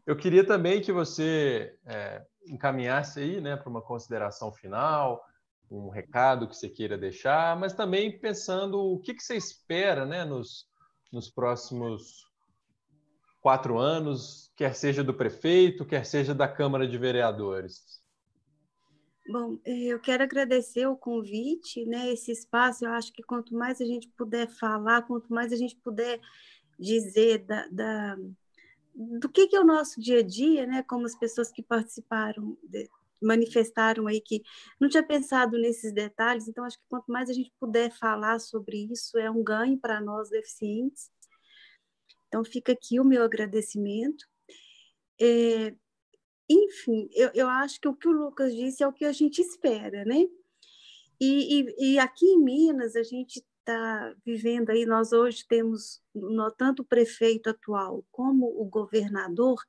eu queria também que você é, encaminhasse aí né, para uma consideração final, um recado que você queira deixar, mas também pensando o que, que você espera né, nos, nos próximos quatro anos, quer seja do prefeito, quer seja da Câmara de Vereadores. Bom, eu quero agradecer o convite, né? Esse espaço, eu acho que quanto mais a gente puder falar, quanto mais a gente puder dizer da, da do que, que, é o nosso dia a dia, né? Como as pessoas que participaram de, manifestaram aí que não tinha pensado nesses detalhes. Então, acho que quanto mais a gente puder falar sobre isso, é um ganho para nós deficientes. Então, fica aqui o meu agradecimento. É, enfim, eu, eu acho que o que o Lucas disse é o que a gente espera, né? E, e, e aqui em Minas, a gente está vivendo aí, nós hoje temos tanto o prefeito atual como o governador,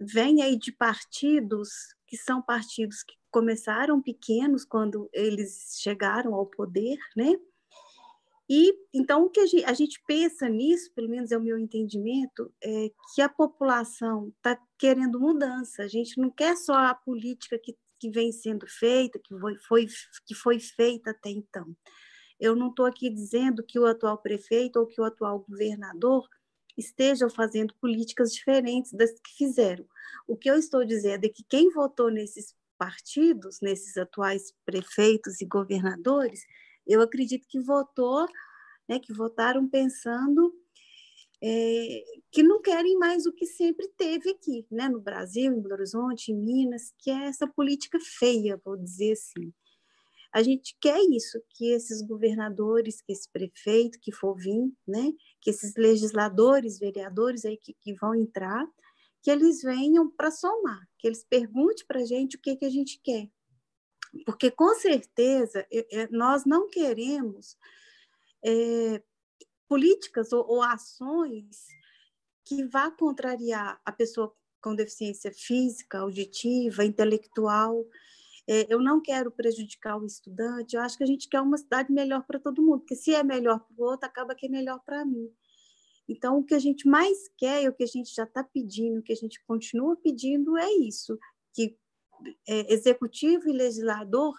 vem aí de partidos que são partidos que começaram pequenos quando eles chegaram ao poder, né? E então o que a gente, a gente, pensa nisso, pelo menos é o meu entendimento, é que a população está querendo mudança. A gente não quer só a política que, que vem sendo feita, que foi, foi, que foi feita até então. Eu não estou aqui dizendo que o atual prefeito ou que o atual governador estejam fazendo políticas diferentes das que fizeram. O que eu estou dizendo é que quem votou nesses partidos, nesses atuais prefeitos e governadores, eu acredito que votou, né, que votaram pensando é, que não querem mais o que sempre teve aqui, né, no Brasil, em Belo Horizonte, em Minas, que é essa política feia, vou dizer assim. A gente quer isso, que esses governadores, que esse prefeito que for vir, né, que esses legisladores, vereadores aí que, que vão entrar, que eles venham para somar, que eles perguntem para a gente o que, que a gente quer, porque, com certeza, nós não queremos é, políticas ou, ou ações que vá contrariar a pessoa com deficiência física, auditiva, intelectual. É, eu não quero prejudicar o estudante, eu acho que a gente quer uma cidade melhor para todo mundo, porque se é melhor para o outro, acaba que é melhor para mim. Então, o que a gente mais quer, o que a gente já está pedindo, o que a gente continua pedindo é isso, que executivo e legislador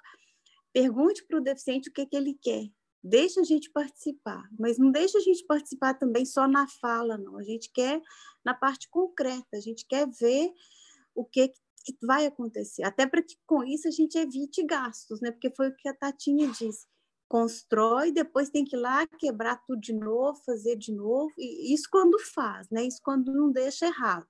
pergunte para o deficiente o que, que ele quer. Deixa a gente participar, mas não deixa a gente participar também só na fala, não. A gente quer na parte concreta, a gente quer ver o que, que vai acontecer. Até para que com isso a gente evite gastos, né? Porque foi o que a Tatinha disse. constrói, depois tem que ir lá quebrar tudo de novo, fazer de novo, e isso quando faz, né? Isso quando não deixa errado.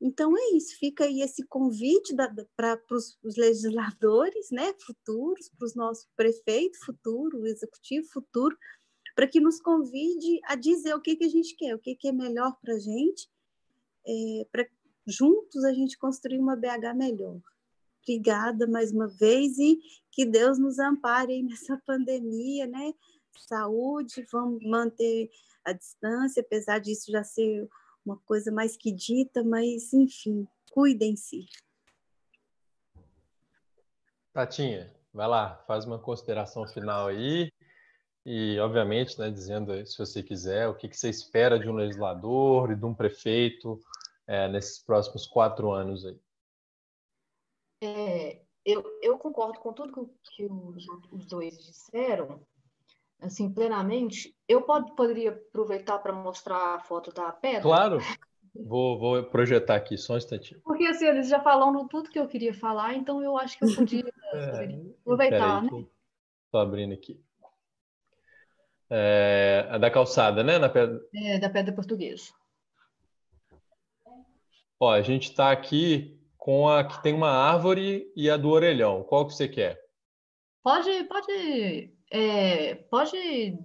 Então é isso, fica aí esse convite para os legisladores, né, futuros, para os nossos prefeito futuro, executivo futuro, para que nos convide a dizer o que, que a gente quer, o que, que é melhor para a gente, é, para juntos a gente construir uma BH melhor. Obrigada mais uma vez e que Deus nos ampare nessa [LAUGHS] pandemia, né? Saúde, vamos manter a distância, apesar disso já ser uma coisa mais que dita, mas enfim, cuidem-se. Tatinha, vai lá, faz uma consideração final aí e, obviamente, né, dizendo, se você quiser, o que, que você espera de um legislador e de um prefeito é, nesses próximos quatro anos aí. É, eu, eu concordo com tudo que, os, os dois disseram, assim, plenamente. Eu pod, poderia aproveitar para mostrar a foto da pedra? Claro. Vou, vou projetar aqui, só um instantinho. Porque assim, eles já falaram tudo que eu queria falar, então eu acho que eu podia, [LAUGHS] é, aproveitar, né? Estou abrindo aqui. É, a da calçada, né? Na pedra... É, da pedra portuguesa. Ó, a gente está aqui com a que tem uma árvore e a do orelhão. Qual que você quer? Pode, pode, é, pode,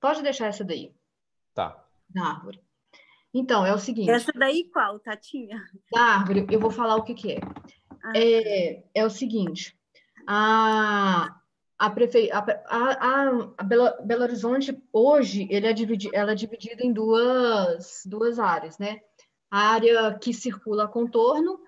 pode deixar essa daí. Tá. Da árvore. Então, é o seguinte. Essa daí qual, Tatinha? Da árvore, eu vou falar o que, que é. Ah. é. É o seguinte. A, a, prefe... a, a, a Belo, Belo Horizonte, hoje, ele é dividi... ela é dividida em duas, duas áreas, né? A área que circula contorno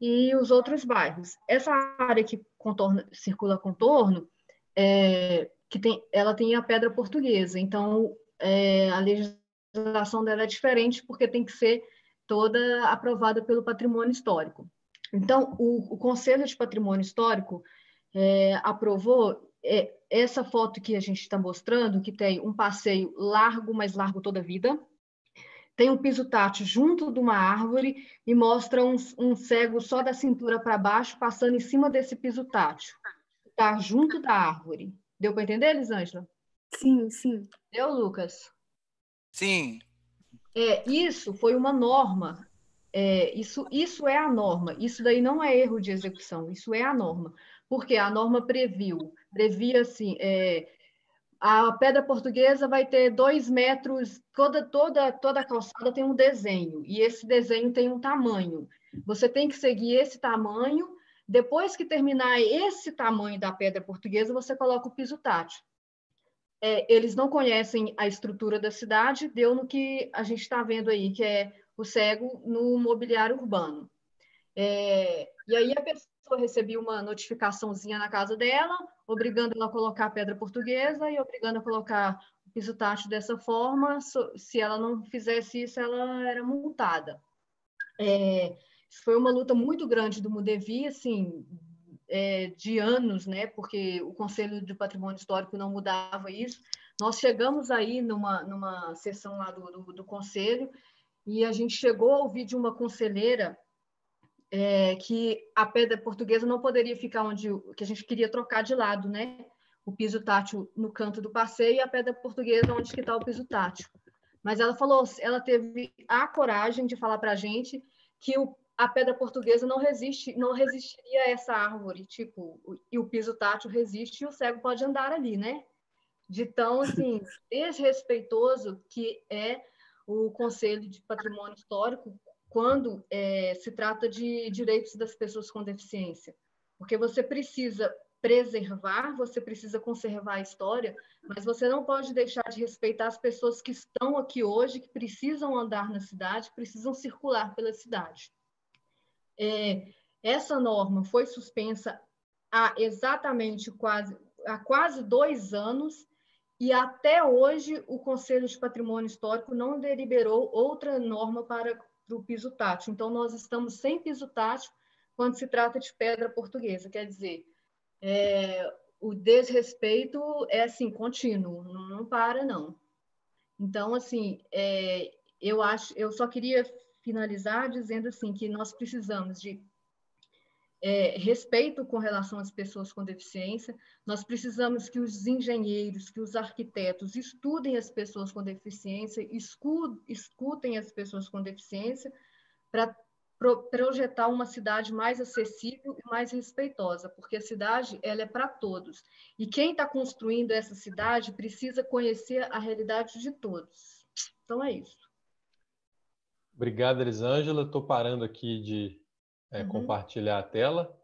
e os outros bairros. Essa área que contorno, circula contorno, é, que tem, ela tem a pedra portuguesa, então é, a legislação dela é diferente porque tem que ser toda aprovada pelo patrimônio histórico. Então, o, o Conselho de Patrimônio Histórico é, aprovou é, essa foto que a gente está mostrando, que tem um passeio largo, mas largo toda a vida, tem um piso tátil junto de uma árvore e mostra um, um cego só da cintura para baixo passando em cima desse piso tátil. Está junto da árvore. Deu para entender, Elisângela? Sim, sim. Deu, Lucas? Sim. É, isso foi uma norma. É, isso, isso é a norma. Isso daí não é erro de execução. Isso é a norma. Porque a norma previu, previa assim, é, a pedra portuguesa vai ter dois metros, toda, toda, toda a calçada tem um desenho, e esse desenho tem um tamanho. Você tem que seguir esse tamanho. Depois que terminar esse tamanho da pedra portuguesa, você coloca o piso tátil. É, eles não conhecem a estrutura da cidade, deu no que a gente está vendo aí, que é o cego no mobiliário urbano. É, e aí a pessoa recebia uma notificaçãozinha na casa dela, obrigando ela a colocar a pedra portuguesa e obrigando a colocar o piso tátil dessa forma. Se ela não fizesse isso, ela era multada. É, foi uma luta muito grande do Mudevi, assim, é, de anos, né? Porque o Conselho de Patrimônio Histórico não mudava isso. Nós chegamos aí numa, numa sessão lá do, do, do Conselho e a gente chegou a ouvir de uma conselheira é, que a pedra portuguesa não poderia ficar onde que a gente queria trocar de lado, né? O piso tátil no canto do passeio e a pedra portuguesa onde que está o piso tátil. Mas ela falou, ela teve a coragem de falar para a gente que o, a pedra portuguesa não resiste, não resistiria a essa árvore, tipo, e o piso tátil resiste e o cego pode andar ali, né? De tão assim [LAUGHS] desrespeitoso que é o Conselho de Patrimônio Histórico quando é, se trata de direitos das pessoas com deficiência, porque você precisa preservar, você precisa conservar a história, mas você não pode deixar de respeitar as pessoas que estão aqui hoje, que precisam andar na cidade, precisam circular pela cidade. É, essa norma foi suspensa há exatamente quase há quase dois anos e até hoje o Conselho de Patrimônio Histórico não deliberou outra norma para do piso tátil. Então, nós estamos sem piso tátil quando se trata de pedra portuguesa. Quer dizer, é, o desrespeito é assim contínuo, não, não para não. Então, assim, é, eu acho, eu só queria finalizar dizendo assim que nós precisamos de é, respeito com relação às pessoas com deficiência. Nós precisamos que os engenheiros, que os arquitetos estudem as pessoas com deficiência, escutem as pessoas com deficiência, para projetar uma cidade mais acessível e mais respeitosa, porque a cidade ela é para todos. E quem está construindo essa cidade precisa conhecer a realidade de todos. Então é isso. Obrigado, Elisângela. Estou parando aqui de é, uhum. compartilhar a tela.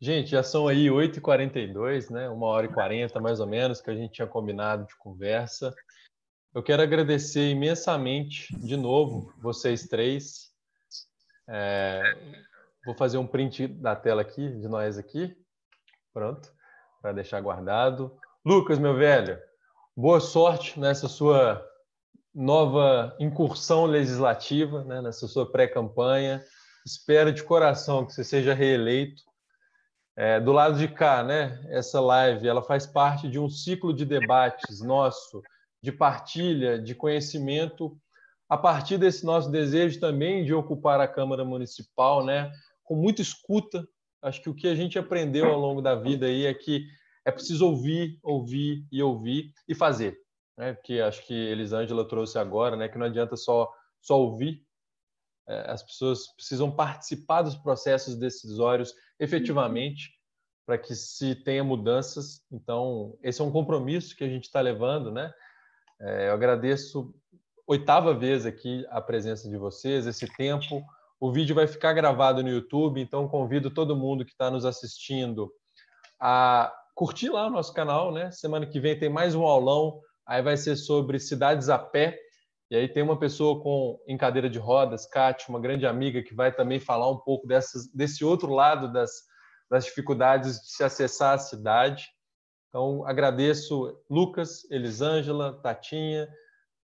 Gente, já são aí 8h42, né? Uma hora e 40 mais ou menos que a gente tinha combinado de conversa. Eu quero agradecer imensamente de novo vocês três. É, vou fazer um print da tela aqui, de nós aqui. Pronto, para deixar guardado. Lucas, meu velho, boa sorte nessa sua nova incursão legislativa, né? nessa sua pré-campanha espero de coração que você seja reeleito. É, do lado de cá, né? Essa live, ela faz parte de um ciclo de debates nosso, de partilha, de conhecimento, a partir desse nosso desejo também de ocupar a Câmara Municipal, né? Com muita escuta. Acho que o que a gente aprendeu ao longo da vida aí é que é preciso ouvir, ouvir e ouvir e fazer, né? Que acho que Elisângela trouxe agora, né? Que não adianta só só ouvir, é, as pessoas precisam participar dos processos decisórios efetivamente para que se tenha mudanças. Então, esse é um compromisso que a gente está levando, né? É, eu agradeço oitava vez aqui a presença de vocês, esse tempo. O vídeo vai ficar gravado no YouTube, então convido todo mundo que está nos assistindo a curtir lá o nosso canal, né? Semana que vem tem mais um aulão, aí vai ser sobre cidades a pé e aí tem uma pessoa com em cadeira de rodas, Kátia, uma grande amiga, que vai também falar um pouco dessas, desse outro lado das, das dificuldades de se acessar a cidade. Então, agradeço Lucas, Elisângela, Tatinha,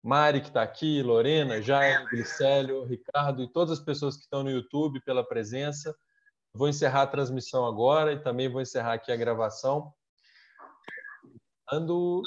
Mari, que está aqui, Lorena, Jair, Glicélio, Ricardo e todas as pessoas que estão no YouTube pela presença. Vou encerrar a transmissão agora e também vou encerrar aqui a gravação. Ando